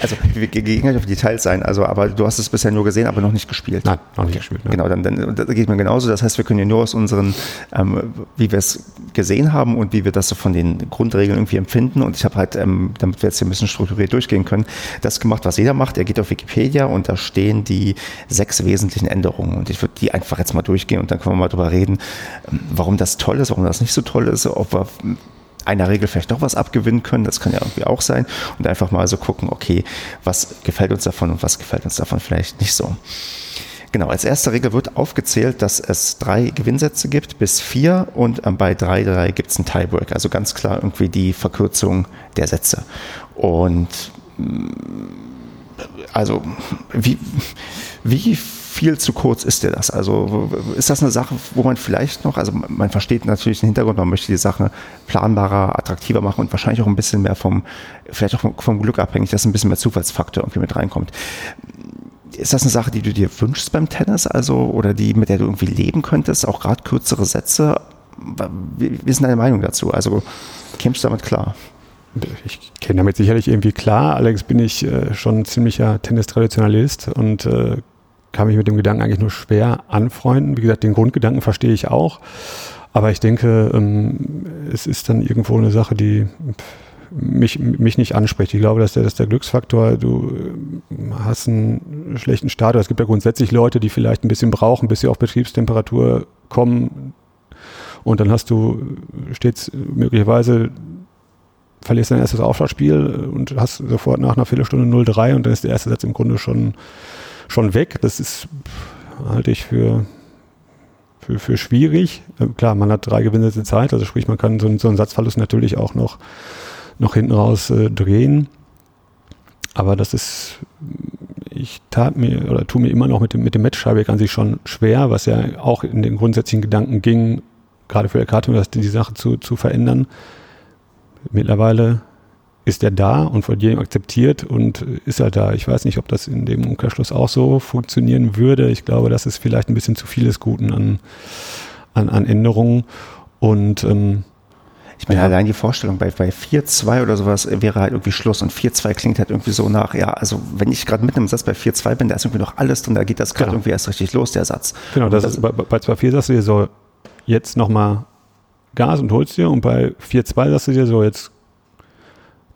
Also wir gehen gleich auf die Details ein, also aber du hast es bisher nur gesehen, aber noch nicht gespielt. nein, noch nicht gespielt. Ne? Genau, dann, dann das geht mir genauso. Das heißt, wir können ja nur aus unseren, ähm, wie wir es gesehen haben und wie wir das so von den Grundregeln irgendwie empfinden. Und ich habe halt, ähm, damit wir jetzt hier ein bisschen strukturiert durchgehen können, das gemacht, was jeder macht. Er geht auf Wikipedia und da stehen die sechs wesentlichen Änderungen. Und ich würde die einfach jetzt mal durchgehen und dann können wir mal drüber reden, ähm, warum das toll ist, warum das nicht so toll ist, ob wir einer Regel vielleicht doch was abgewinnen können, das kann ja irgendwie auch sein. Und einfach mal so gucken, okay, was gefällt uns davon und was gefällt uns davon vielleicht nicht so. Genau, als erste Regel wird aufgezählt, dass es drei Gewinnsätze gibt bis vier und ähm, bei drei, drei gibt es einen Tiebreak. Also ganz klar irgendwie die Verkürzung der Sätze. Und mm, also wie, wie viel zu kurz ist dir das? Also ist das eine Sache, wo man vielleicht noch, also man versteht natürlich den Hintergrund, man möchte die Sache planbarer, attraktiver machen und wahrscheinlich auch ein bisschen mehr vom, vielleicht auch vom, Glück abhängig, dass ein bisschen mehr Zufallsfaktor irgendwie mit reinkommt. Ist das eine Sache, die du dir wünschst beim Tennis, also oder die, mit der du irgendwie leben könntest, auch gerade kürzere Sätze? Wie, wie ist deine Meinung dazu? Also kämpfst du damit klar? Ich kenne damit sicherlich irgendwie klar, allerdings bin ich äh, schon ein ziemlicher Tennis-Traditionalist und äh, kann mich mit dem Gedanken eigentlich nur schwer anfreunden. Wie gesagt, den Grundgedanken verstehe ich auch, aber ich denke, ähm, es ist dann irgendwo eine Sache, die mich, mich nicht anspricht. Ich glaube, dass der, dass der Glücksfaktor, du äh, hast einen schlechten Start. Es gibt ja grundsätzlich Leute, die vielleicht ein bisschen brauchen, bis sie auf Betriebstemperatur kommen. Und dann hast du stets möglicherweise verlierst dein erstes Aufschlagspiel und hast sofort nach einer Viertelstunde 0-3 und dann ist der erste Satz im Grunde schon, schon weg. Das ist, halte ich für, für, für schwierig. Äh, Klar, man hat drei Gewinnsätze Zeit, also sprich, man kann so, einen- so einen Satzverlust natürlich auch noch, noch hinten raus äh, drehen. Aber das ist, ich tat mir oder tue mir immer noch mit dem, mit dem Matchschreibeck an sich schon schwer, was ja auch in den grundsätzlichen Gedanken ging, gerade für das die Sache zu, zu verändern. Mittlerweile ist er da und von jedem akzeptiert und ist halt da. Ich weiß nicht, ob das in dem Umkehrschluss auch so funktionieren würde. Ich glaube, das ist vielleicht ein bisschen zu vieles Guten an, an, an Änderungen. Und ähm, Ich meine, Ja. allein die Vorstellung, bei, bei 4-2 oder sowas wäre halt irgendwie Schluss und 4-2 klingt halt irgendwie so nach, ja, also wenn ich gerade mitten im Satz bei 4-2 bin, da ist irgendwie noch alles drin, da geht das gerade Genau. irgendwie erst richtig los, der Satz. genau, Und das, ist, bei, bei 2-4 sagst du dir so, jetzt nochmal Gas und holst dir und bei 4-2 sagst du dir so, jetzt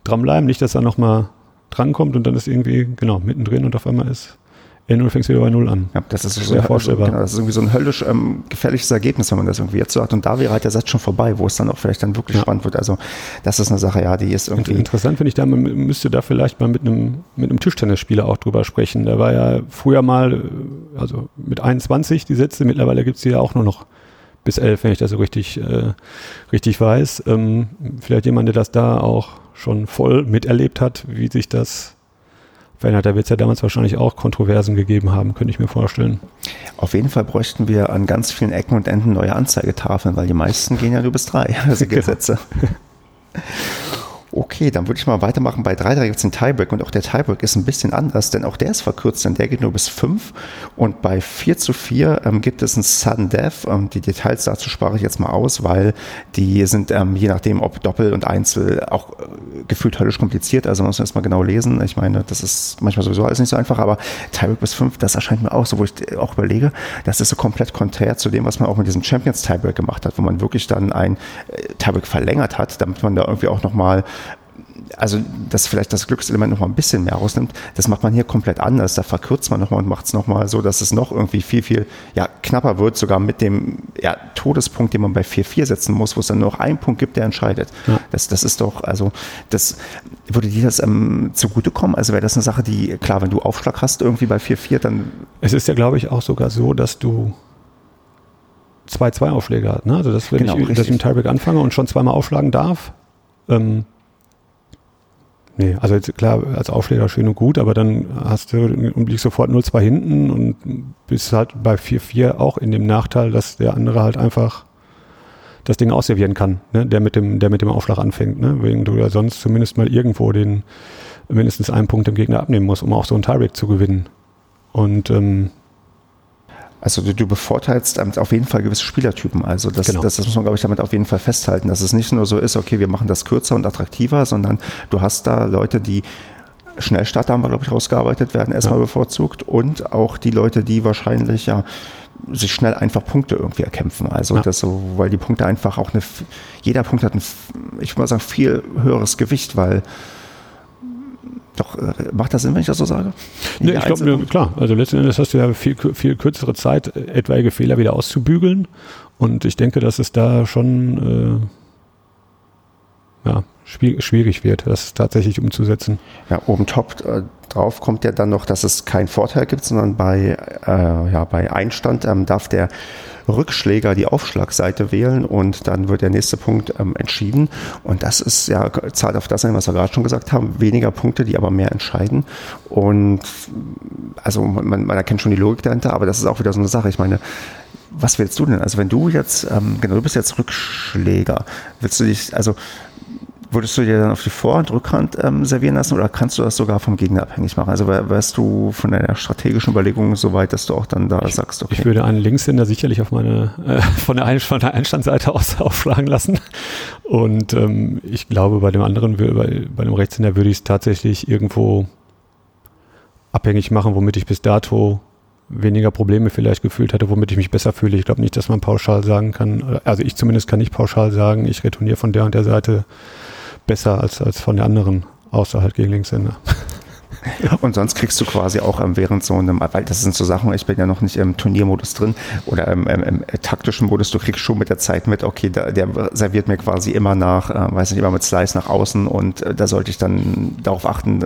dranbleiben, nicht, dass er nochmal drankommt und dann ist irgendwie, genau, mittendrin und auf einmal ist N0 fängst wieder bei 0 an. Ja, das ist so, Schwer so, vorstellbar. genau, das ist irgendwie so ein höllisch ähm, gefährliches Ergebnis, wenn man das irgendwie jetzt so hat. Und da wäre halt der Satz schon vorbei, wo es dann auch vielleicht dann wirklich Ja. spannend wird. Also das ist eine Sache, ja, die ist irgendwie. Interessant finde ich da, man müsste da vielleicht mal mit einem, mit einem Tischtennisspieler auch drüber sprechen. Der war ja früher mal, äh, also mit 21 die Sätze, mittlerweile gibt es die ja auch nur noch bis 11, wenn ich das so richtig, äh, richtig weiß. Ähm, vielleicht jemand, der das da auch schon voll miterlebt hat, wie sich das verändert. Da wird es ja damals wahrscheinlich auch Kontroversen gegeben haben, könnte ich mir vorstellen. Auf jeden Fall bräuchten wir an ganz vielen Ecken und Enden neue Anzeigetafeln, weil die meisten gehen ja nur bis drei, also Gesetze. Okay, dann würde ich mal weitermachen. Bei 3 da gibt es den Tiebreak und auch der Tiebreak ist ein bisschen anders, denn auch der ist verkürzt, denn der geht nur bis 5 und bei 4 zu 4 ähm, gibt es einen Sudden Death. Ähm, die Details dazu spare ich jetzt mal aus, weil die sind ähm, je nachdem, ob Doppel und Einzel auch äh, gefühlt höllisch kompliziert, also man muss erstmal genau lesen. Ich meine, das ist manchmal sowieso alles nicht so einfach, aber Tiebreak bis 5, das erscheint mir auch so, wo ich auch überlege, das ist so komplett konträr zu dem, was man auch mit diesem Champions Tiebreak gemacht hat, wo man wirklich dann ein äh, Tiebreak verlängert hat, damit man da irgendwie auch nochmal also dass vielleicht das Glückselement noch mal ein bisschen mehr rausnimmt, das macht man hier komplett anders. Da verkürzt man nochmal und macht es nochmal so, dass es noch irgendwie viel, viel ja, knapper wird, sogar mit dem ja, Todespunkt, den man bei 4-4 setzen muss, wo es dann nur noch einen Punkt gibt, der entscheidet. Ja. Das, das ist doch, also das würde dir das ähm, zugutekommen? Also wäre das eine Sache, die, klar, wenn du Aufschlag hast irgendwie bei 4-4, dann. Es ist ja, glaube ich, auch sogar so, dass du 2-2 Aufschläge hast. Ne? Also, dass, wenn genau, ich, dass ich im Tiebreak anfange und schon zweimal aufschlagen darf, ähm, Nee, also jetzt, klar, als Aufschläger schön und gut, aber dann hast du und liegst sofort 0-2 hinten und bist halt bei 4-4 auch in dem Nachteil, dass der andere halt einfach das Ding ausservieren kann, ne? der, mit dem, der mit dem Aufschlag anfängt, ne? wegen du ja sonst zumindest mal irgendwo den mindestens einen Punkt dem Gegner abnehmen musst, um auch so einen Tiebreak zu gewinnen. Und ähm, also du, du bevorteilst auf jeden Fall gewisse Spielertypen. Also das, genau. das, das muss man, glaube ich, damit auf jeden Fall festhalten, dass es nicht nur so ist, okay, wir machen das kürzer und attraktiver, sondern du hast da Leute, die Schnellstarter haben wir, glaube ich, rausgearbeitet, werden erstmal ja. bevorzugt und auch die Leute, die wahrscheinlich ja sich schnell einfach Punkte irgendwie erkämpfen. Also ja. das so, weil die Punkte einfach auch eine, jeder Punkt hat ein, ich würde mal sagen, viel höheres Gewicht, weil doch, äh, macht das Sinn, wenn ich das so sage? Nee, ich glaube, klar. Also letzten Endes hast du ja viel, viel kürzere Zeit, äh, etwaige Fehler wieder auszubügeln. Und ich denke, dass es da schon äh, ja, schwierig wird, das tatsächlich umzusetzen. Ja, oben top äh, drauf kommt ja dann noch, dass es keinen Vorteil gibt, sondern bei, äh, ja, bei Einstand ähm, darf der Rückschläger die Aufschlagseite wählen und dann wird der nächste Punkt ähm, entschieden. Und das ist ja, zahlt auf das ein, was wir gerade schon gesagt haben, weniger Punkte, die aber mehr entscheiden. Und also man, man erkennt schon die Logik dahinter, aber das ist auch wieder so eine Sache. Ich meine, was willst du denn? Also wenn du jetzt, ähm, genau, du bist jetzt Rückschläger, willst du dich, also Würdest du dir dann auf die Vor- und Rückhand ähm, servieren lassen oder kannst du das sogar vom Gegner abhängig machen? Also wärst du von deiner strategischen Überlegung so weit, dass du auch dann da ich, sagst, okay. Ich würde einen Linkshänder sicherlich auf meine, äh, von, der von der Einstandseite aus aufschlagen lassen. Und ähm, ich glaube, bei dem anderen, bei, bei dem Rechtshänder würde ich es tatsächlich irgendwo abhängig machen, womit ich bis dato weniger Probleme vielleicht gefühlt hatte, womit ich mich besser fühle. Ich glaube nicht, dass man pauschal sagen kann, also ich zumindest kann nicht pauschal sagen, ich retourniere von der und der Seite besser als, als von der anderen, außer halt gegen Linkshänder. Und sonst kriegst du quasi auch ähm, während so einem, weil das sind so Sachen, ich bin ja noch nicht im Turniermodus drin oder im, im, im taktischen Modus, du kriegst schon mit der Zeit mit, okay, da, der serviert mir quasi immer nach, äh, weiß nicht, immer mit Slice nach außen und äh, da sollte ich dann darauf achten,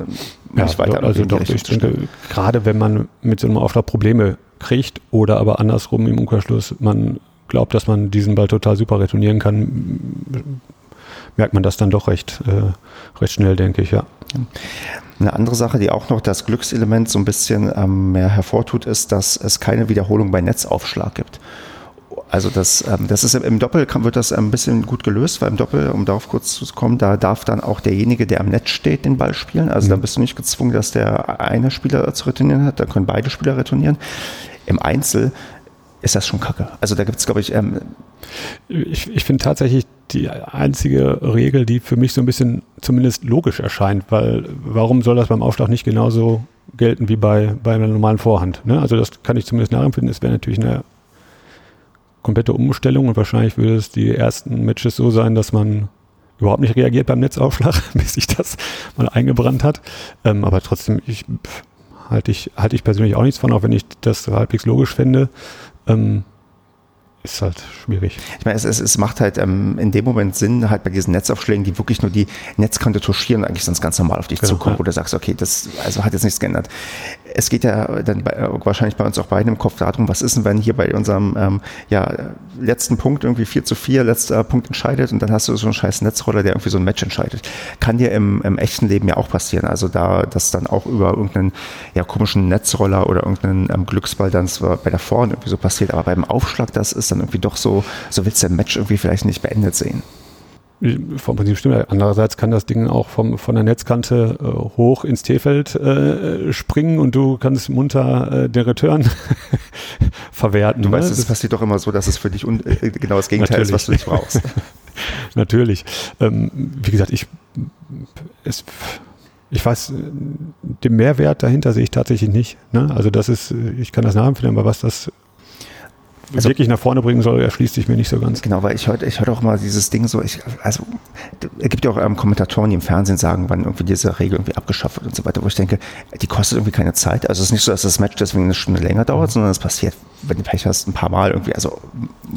ja, ich weiter Also doch, ich denke, gerade wenn man mit so einem Aufschlag Probleme kriegt oder aber andersrum im Umkehrschluss, man glaubt, dass man diesen Ball total super retournieren kann, merkt man das dann doch recht, äh, recht schnell, denke ich, ja. Eine andere Sache, die auch noch das Glückselement so ein bisschen ähm, mehr hervortut, ist, dass es keine Wiederholung bei Netzaufschlag gibt. Also das, ähm, das ist im Doppel wird das ein bisschen gut gelöst, weil im Doppel, um darauf kurz zu kommen, da darf dann auch derjenige, der am Netz steht, den Ball spielen. Also mhm. da bist du nicht gezwungen, dass der eine Spieler zu retournieren hat, da können beide Spieler retournieren. Im Einzel ist das schon kacke. Also da gibt es, glaube ich, ähm, ich, ich finde tatsächlich die einzige Regel, die für mich so ein bisschen zumindest logisch erscheint, weil warum soll das beim Aufschlag nicht genauso gelten wie bei, bei einer normalen Vorhand? Ne? Also das kann ich zumindest nachempfinden. Es wäre natürlich eine komplette Umstellung und wahrscheinlich würde es die ersten Matches so sein, dass man überhaupt nicht reagiert beim Netzaufschlag, bis sich das mal eingebrannt hat. Ähm, aber trotzdem, ich halte ich, halte ich persönlich auch nichts von, auch wenn ich das halbwegs logisch fände. Ähm, ist halt schwierig. Ich meine, es, es, es macht halt ähm, in dem Moment Sinn, halt bei diesen Netzaufschlägen, die wirklich nur die Netzkante touchieren, eigentlich sonst ganz normal auf dich Genau, zukommen, ja. wo du sagst, okay, das also hat jetzt nichts geändert. Es geht ja dann bei, äh, wahrscheinlich bei uns auch beiden im Kopf darum, was ist denn, wenn hier bei unserem ähm, ja, letzten Punkt irgendwie 4 zu 4, letzter Punkt entscheidet und dann hast du so einen scheiß Netzroller, der irgendwie so ein Match entscheidet. Kann dir im, im echten Leben ja auch passieren. Also da, dass dann auch über irgendeinen ja, komischen Netzroller oder irgendeinen ähm, Glücksball dann zwar bei der Vorhand irgendwie so passiert, aber beim Aufschlag, das ist dann irgendwie doch so, so willst du ein Match irgendwie vielleicht nicht beendet sehen. Vom Prinzip stimmt. Andererseits kann das Ding auch vom, von der Netzkante äh, hoch ins T-Feld äh, springen und du kannst munter äh, den Return verwerten. Du ne? weißt, es Das- passiert doch immer so, dass es für dich un äh, genau das Gegenteil ist, was du nicht brauchst. Natürlich. Ähm, wie gesagt, ich, es, ich weiß, äh, den Mehrwert dahinter sehe ich tatsächlich nicht. Ne? Also das ist, äh, ich kann das nachempfinden, aber was das Also- wirklich nach vorne bringen soll, erschließt sich mir nicht so ganz. Genau, weil ich heute, ich heute auch mal dieses Ding so, ich, also es gibt ja auch ähm, Kommentatoren, die im Fernsehen sagen, wann irgendwie diese Regel irgendwie abgeschafft wird und so weiter, wo ich denke, die kostet irgendwie keine Zeit. Also es ist nicht so, dass das Match deswegen eine Stunde länger dauert, sondern es passiert, wenn du Pech hast, ein paar Mal irgendwie, also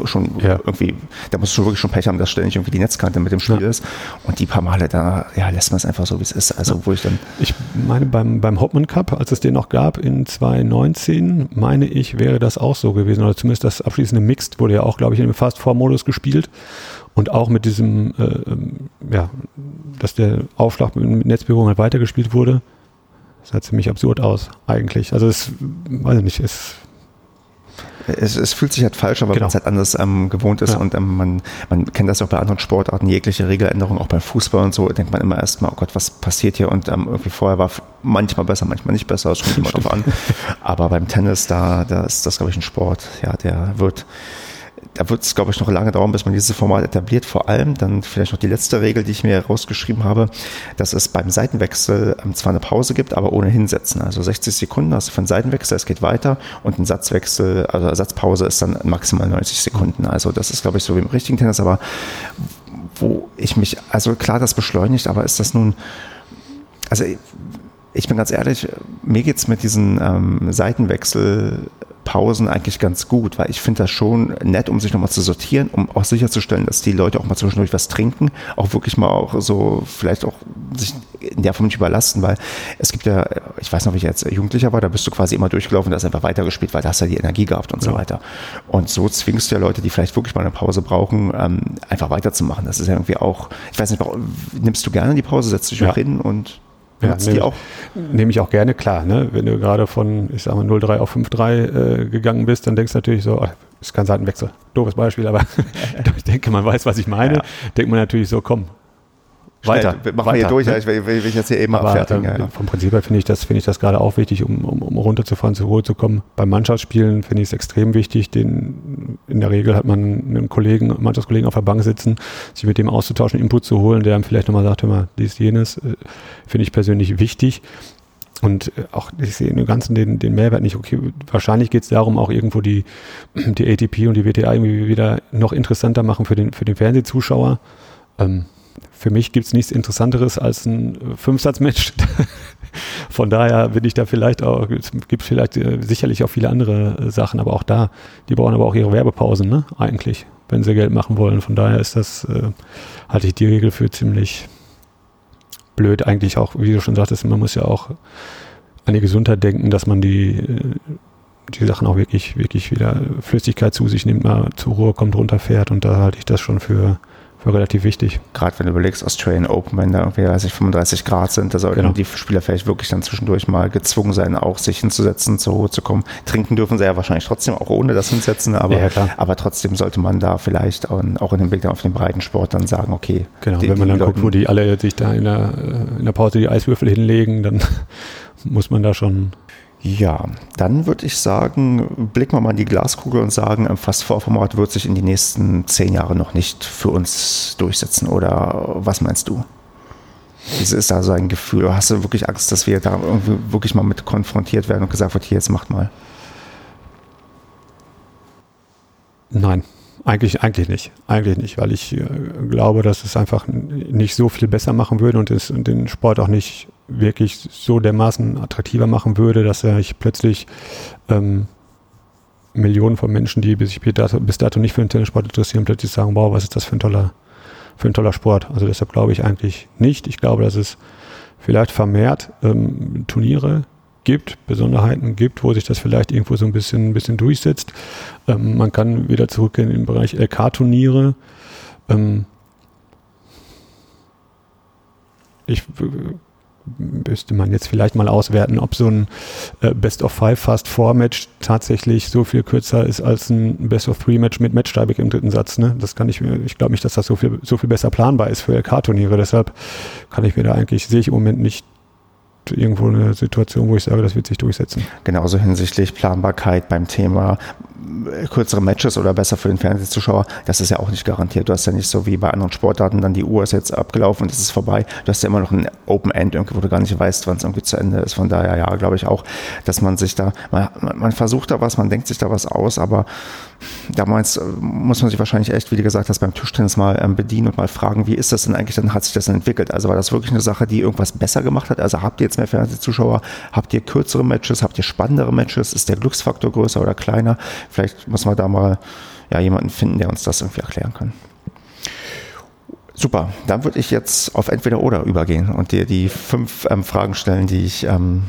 schon Ja. irgendwie, da musst du wirklich schon Pech haben, dass ständig irgendwie die Netzkante mit dem Spiel Ja. ist. Und die paar Male, da ja, lässt man es einfach so, wie es ist. Also wo ich dann, Ich meine, beim, beim Hauptmann Cup, als es den noch gab in 2019, meine ich, wäre das auch so gewesen. Oder zumindest das abschließende Mixed wurde ja auch, glaube ich, in dem Fast-Four-Modus gespielt. Und auch mit diesem, äh, ähm, ja, dass der Aufschlag mit, Netzberührung halt weitergespielt wurde. Das sah ziemlich absurd aus, eigentlich. Also es, weiß ich nicht, es Es, es fühlt sich halt falsch, aber Genau. man es halt anders ähm, gewohnt ist Ja. und ähm, man, man kennt das auch bei anderen Sportarten, jegliche Regeländerung, auch beim Fußball und so, denkt man immer erstmal, oh Gott, was passiert hier? Und ähm, irgendwie vorher war manchmal besser, manchmal nicht besser, das kommt immer drauf an. Aber beim Tennis, da, da ist das, glaube ich, ein Sport, ja, der wird, da wird es, glaube ich, noch lange dauern, bis man dieses Format etabliert. Vor allem dann vielleicht noch die letzte Regel, die ich mir rausgeschrieben habe, dass es beim Seitenwechsel ähm, zwar eine Pause gibt, aber ohne Hinsetzen. Also 60 Sekunden hast du für einen Seitenwechsel, es geht weiter und ein Satzwechsel, also Ersatzpause ist dann maximal 90 Sekunden. Also das ist, glaube ich, so wie im richtigen Tennis, aber wo ich mich, also klar, das beschleunigt, aber ist das nun, also ich- bin ganz ehrlich, mir geht's mit diesen ähm, Seitenwechselpausen eigentlich ganz gut, weil ich finde das schon nett, um sich nochmal zu sortieren, um auch sicherzustellen, dass die Leute auch mal zwischendurch was trinken, auch wirklich mal auch so vielleicht auch sich in der Form nicht überlasten, weil es gibt ja, ich weiß noch, wie ich jetzt Jugendlicher war, da bist du quasi immer durchgelaufen, da hast einfach weitergespielt, weil da hast du ja die Energie gehabt und so Ja. weiter. Und so zwingst du ja Leute, die vielleicht wirklich mal eine Pause brauchen, ähm, einfach weiterzumachen. Das ist ja irgendwie auch, ich weiß nicht, nimmst du gerne die Pause, setzt dich Ja. auch hin und Ja, nutzt nehme die ich- auch? Nehme ich auch gerne, klar. Ne? Wenn du gerade von, ich sag mal, 0,3 auf 5,3 äh, gegangen bist, dann denkst du natürlich so, ach, ist kein Seitenwechsel. Doofes Beispiel, aber ich denke, man weiß, was ich meine. Ja. Denkt man natürlich so, komm, weiter. Schnell, Machen wir hier weiter, durch, ne? ich will, will, will ich jetzt hier eben Aber abfertigen. ähm, Ja, ja. vom Prinzip her finde ich das, finde ich das gerade auch wichtig, um, um, um runterzufahren, zur Ruhe zu kommen. Beim Mannschaftsspielen finde ich es extrem wichtig. Den, in der Regel hat man einen Kollegen, Mannschaftskollegen auf der Bank sitzen, sich mit dem auszutauschen, Input zu holen, der einem vielleicht nochmal sagt, hör mal, dies, jenes, äh, finde ich persönlich wichtig. Und äh, auch, ich sehe im Ganzen den, den Mehrwert nicht. Okay, wahrscheinlich geht es darum, auch irgendwo die, die ATP und die WTA irgendwie wieder noch interessanter machen für den, für den Fernsehzuschauer. Ähm, für mich gibt es nichts Interessanteres als ein äh, Fünfsatzmatch. Von daher bin ich da vielleicht auch, es gibt vielleicht äh, sicherlich auch viele andere äh, Sachen, aber auch da, die brauchen aber auch ihre Werbepausen, ne? Eigentlich, wenn sie Geld machen wollen. Von daher ist das, äh, halte ich die Regel für ziemlich blöd. Eigentlich auch, wie du schon sagtest, man muss ja auch an die Gesundheit denken, dass man die, die Sachen auch wirklich, wirklich wieder Flüssigkeit zu sich nimmt, mal zur Ruhe kommt, runterfährt und da halte ich das schon für, für relativ wichtig. Gerade wenn du überlegst, Australian Open, wenn da irgendwie, weiß ich, 35 Grad sind, da sollten Genau. die Spieler vielleicht wirklich dann zwischendurch mal gezwungen sein, auch sich hinzusetzen, zur Ruhe zu kommen. Trinken dürfen sie ja wahrscheinlich trotzdem, auch ohne das Hinsetzen, aber, Ja, aber trotzdem sollte man da vielleicht auch in, auch in dem Blick auf den Breitensport dann sagen, okay. Genau, die- wenn man dann guckt, wo Leuten- die alle sich da in der, äh, in der Pause die Eiswürfel hinlegen, dann muss man da schon. Ja, dann würde ich sagen, blicken wir mal in die Glaskugel und sagen, im Fast-Four-Format wird sich in die nächsten zehn Jahre noch nicht für uns durchsetzen. Oder was meinst du? Wie ist da so ein Gefühl? Hast du wirklich Angst, dass wir da irgendwie wirklich mal mit konfrontiert werden und gesagt wird, hier, jetzt macht mal? Nein, eigentlich, eigentlich nicht. Eigentlich nicht, weil ich äh, glaube, dass es einfach nicht so viel besser machen würde und, es, und den Sport auch nicht wirklich so dermaßen attraktiver machen würde, dass er ich plötzlich ähm, Millionen von Menschen, die sich bis dato, bis dato nicht für den Tennissport interessieren, plötzlich sagen, wow, was ist das für ein toller, für ein toller Sport. Also deshalb glaube ich eigentlich nicht. Ich glaube, dass es vielleicht vermehrt ähm, Turniere gibt, Besonderheiten gibt, wo sich das vielleicht irgendwo so ein bisschen, ein bisschen durchsetzt. Ähm, man kann wieder zurückgehen im Bereich LK-Turniere. Ähm, ich müsste man jetzt vielleicht mal auswerten, ob so ein äh, Best of Five Fast Four Match tatsächlich so viel kürzer ist als ein Best of Three Match mit Matchtiebreak im dritten Satz. Ne? Das kann ich mir, ich glaube nicht, dass das so viel, so viel besser planbar ist für LK-Turniere. Deshalb kann ich mir da eigentlich, sehe ich im Moment nicht irgendwo eine Situation, wo ich sage, das wird sich durchsetzen. Genauso hinsichtlich Planbarkeit beim Thema äh, kürzere Matches oder besser für den Fernsehzuschauer, das ist ja auch nicht garantiert. Du hast ja nicht so wie bei anderen Sportarten, dann die Uhr ist jetzt abgelaufen und es ist vorbei. Du hast ja immer noch ein Open End, wo du gar nicht weißt, wann es irgendwie zu Ende ist. Von daher, ja, glaube ich auch, dass man sich da, man, man versucht da was, man denkt sich da was aus, aber damals äh, muss man sich wahrscheinlich echt, wie du gesagt hast, beim Tischtennis mal ähm, bedienen und mal fragen, wie ist das denn eigentlich, dann hat sich das entwickelt. Also war das wirklich eine Sache, die irgendwas besser gemacht hat? Also habt ihr jetzt mehr Fernsehzuschauer? Habt ihr kürzere Matches? Habt ihr spannendere Matches? Ist der Glücksfaktor größer oder kleiner? Vielleicht muss man da mal ja, jemanden finden, der uns das irgendwie erklären kann. Super, dann würde ich jetzt auf entweder oder übergehen und dir die fünf ähm, Fragen stellen, die ich ähm,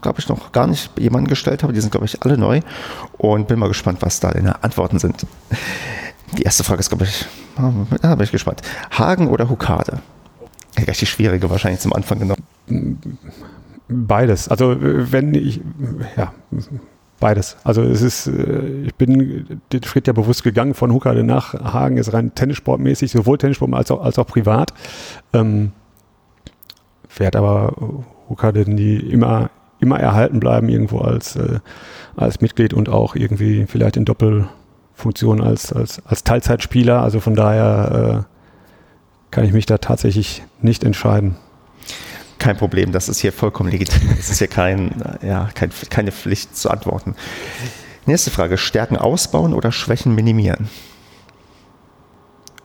glaube ich, noch gar nicht jemanden gestellt habe. Die sind, glaube ich, alle neu und bin mal gespannt, was da deine Antworten sind. Die erste Frage ist, glaube ich, da bin ich gespannt. Hagen oder Hukade? Richtig schwierige wahrscheinlich zum Anfang genommen. Beides. Also wenn ich, ja, beides. Also es ist, ich bin den Schritt ja bewusst gegangen von Hukade nach Hagen, ist rein Tennissportmäßig, sowohl Tennissport als auch, als auch privat. Ähm, werde aber Hukade nie immer immer erhalten bleiben irgendwo als, äh, als Mitglied und auch irgendwie vielleicht in Doppelfunktion als, als, als Teilzeitspieler. Also von daher äh, kann ich mich da tatsächlich nicht entscheiden. Kein Problem, das ist hier vollkommen legitim. Das ist hier kein, ja, kein, keine Pflicht zu antworten. Nächste Frage: Stärken ausbauen oder Schwächen minimieren?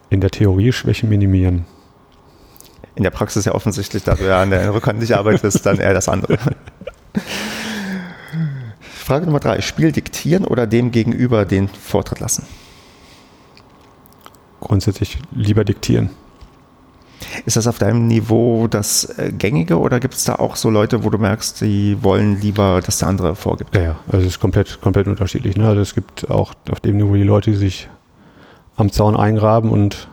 In der Theorie Schwächen minimieren. In der Praxis ja offensichtlich, da du ja an der Rückhand nicht arbeitest, dann eher das andere. Frage Nummer drei. Spiel diktieren oder dem gegenüber den Vortritt lassen? Grundsätzlich lieber diktieren. Ist das auf deinem Niveau das äh, Gängige oder gibt es da auch so Leute, wo du merkst, die wollen lieber, dass der andere vorgibt? Ja, ja. Also es ist komplett, komplett unterschiedlich. Ne? Also es gibt auch auf dem Niveau die Leute, die sich am Zaun eingraben und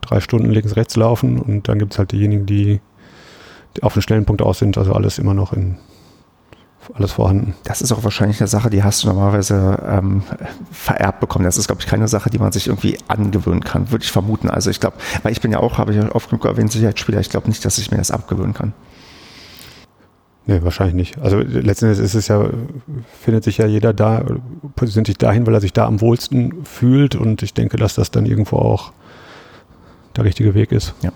drei Stunden links, rechts laufen und dann gibt es halt diejenigen, die, auf den schnellen Punkt aus sind. Also alles immer noch in alles vorhanden. Das ist auch wahrscheinlich eine Sache, die hast du normalerweise ähm, vererbt bekommen. Das ist, glaube ich, keine Sache, die man sich irgendwie angewöhnen kann, würde ich vermuten. Also ich glaube, weil ich bin ja auch, habe ich ja oft genug erwähnt, Sicherheitsspieler, ich glaube nicht, dass ich mir das abgewöhnen kann. Nee, wahrscheinlich nicht. Also letztendlich ist es ja, findet sich ja jeder da, positioniert sich dahin, weil er sich da am wohlsten fühlt und ich denke, dass das dann irgendwo auch der richtige Weg ist. Ja.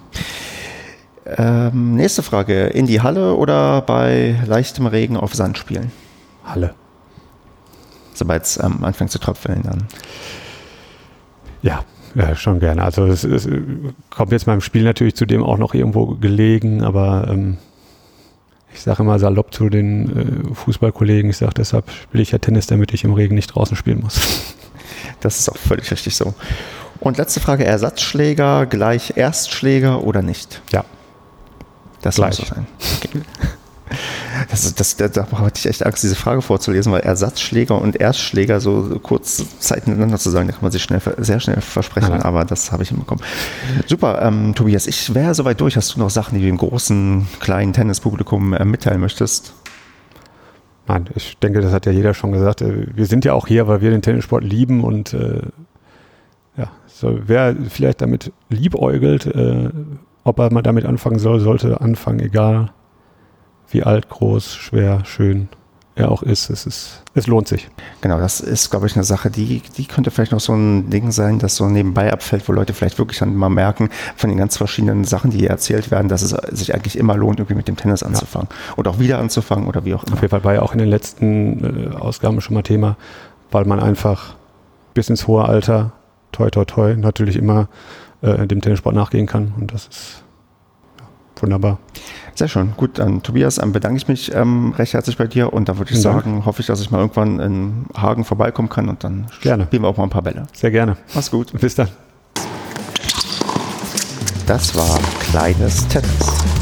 Ähm, nächste Frage. In die Halle oder bei leichtem Regen auf Sand spielen? Halle. Sobald es ähm, anfängt zu tröpfeln dann. Ja, ja, schon gerne. Also es, es, kommt jetzt meinem Spiel natürlich zudem auch noch irgendwo gelegen, aber ähm, ich sage immer salopp zu den äh, Fußballkollegen, ich sage deshalb spiele ich ja Tennis, damit ich im Regen nicht draußen spielen muss. Das ist auch völlig richtig so. Und letzte Frage, Ersatzschläger gleich Erstschläger oder nicht? Ja. Das Gleich. muss so sein. Okay. Das, das, da, da hatte ich echt Angst, diese Frage vorzulesen, weil Ersatzschläger und Erstschläger so kurz Zeit miteinander zu sagen, da kann man sich schnell, sehr schnell versprechen, ja. aber das habe ich hinbekommen. Super, ähm, Tobias, ich wäre soweit durch. Hast du noch Sachen, die du dem großen, kleinen Tennispublikum äh, mitteilen möchtest? Nein, ich denke, das hat ja jeder schon gesagt. Äh, wir sind ja auch hier, weil wir den Tennissport lieben und äh, ja, so, wer vielleicht damit liebäugelt, äh, ob er mal damit anfangen soll, sollte anfangen, egal wie alt, groß, schwer, schön er auch ist. Es, ist, es lohnt sich. Genau, das ist, glaube ich, eine Sache, die, die könnte vielleicht noch so ein Ding sein, das so nebenbei abfällt, wo Leute vielleicht wirklich dann mal merken, von den ganz verschiedenen Sachen, die hier erzählt werden, dass es sich eigentlich immer lohnt, irgendwie mit dem Tennis anzufangen. Ja. Und auch wieder anzufangen oder wie auch immer. Auf jeden Fall war ja auch in den letzten äh, Ausgaben schon mal Thema, weil man einfach bis ins hohe Alter, toi, toi, toi, natürlich immer äh, dem Tennissport nachgehen kann. Und das ist Wunderbar. Sehr schön. Gut, dann Tobias, ähm, bedanke ich mich ähm, recht herzlich bei dir und da würde ich Vielen Dank. sagen, hoffe ich, dass ich mal irgendwann in Hagen vorbeikommen kann und dann Gerne. spielen wir auch mal ein paar Bälle. Sehr gerne. Mach's gut. Bis dann. Das war kleines Tennis.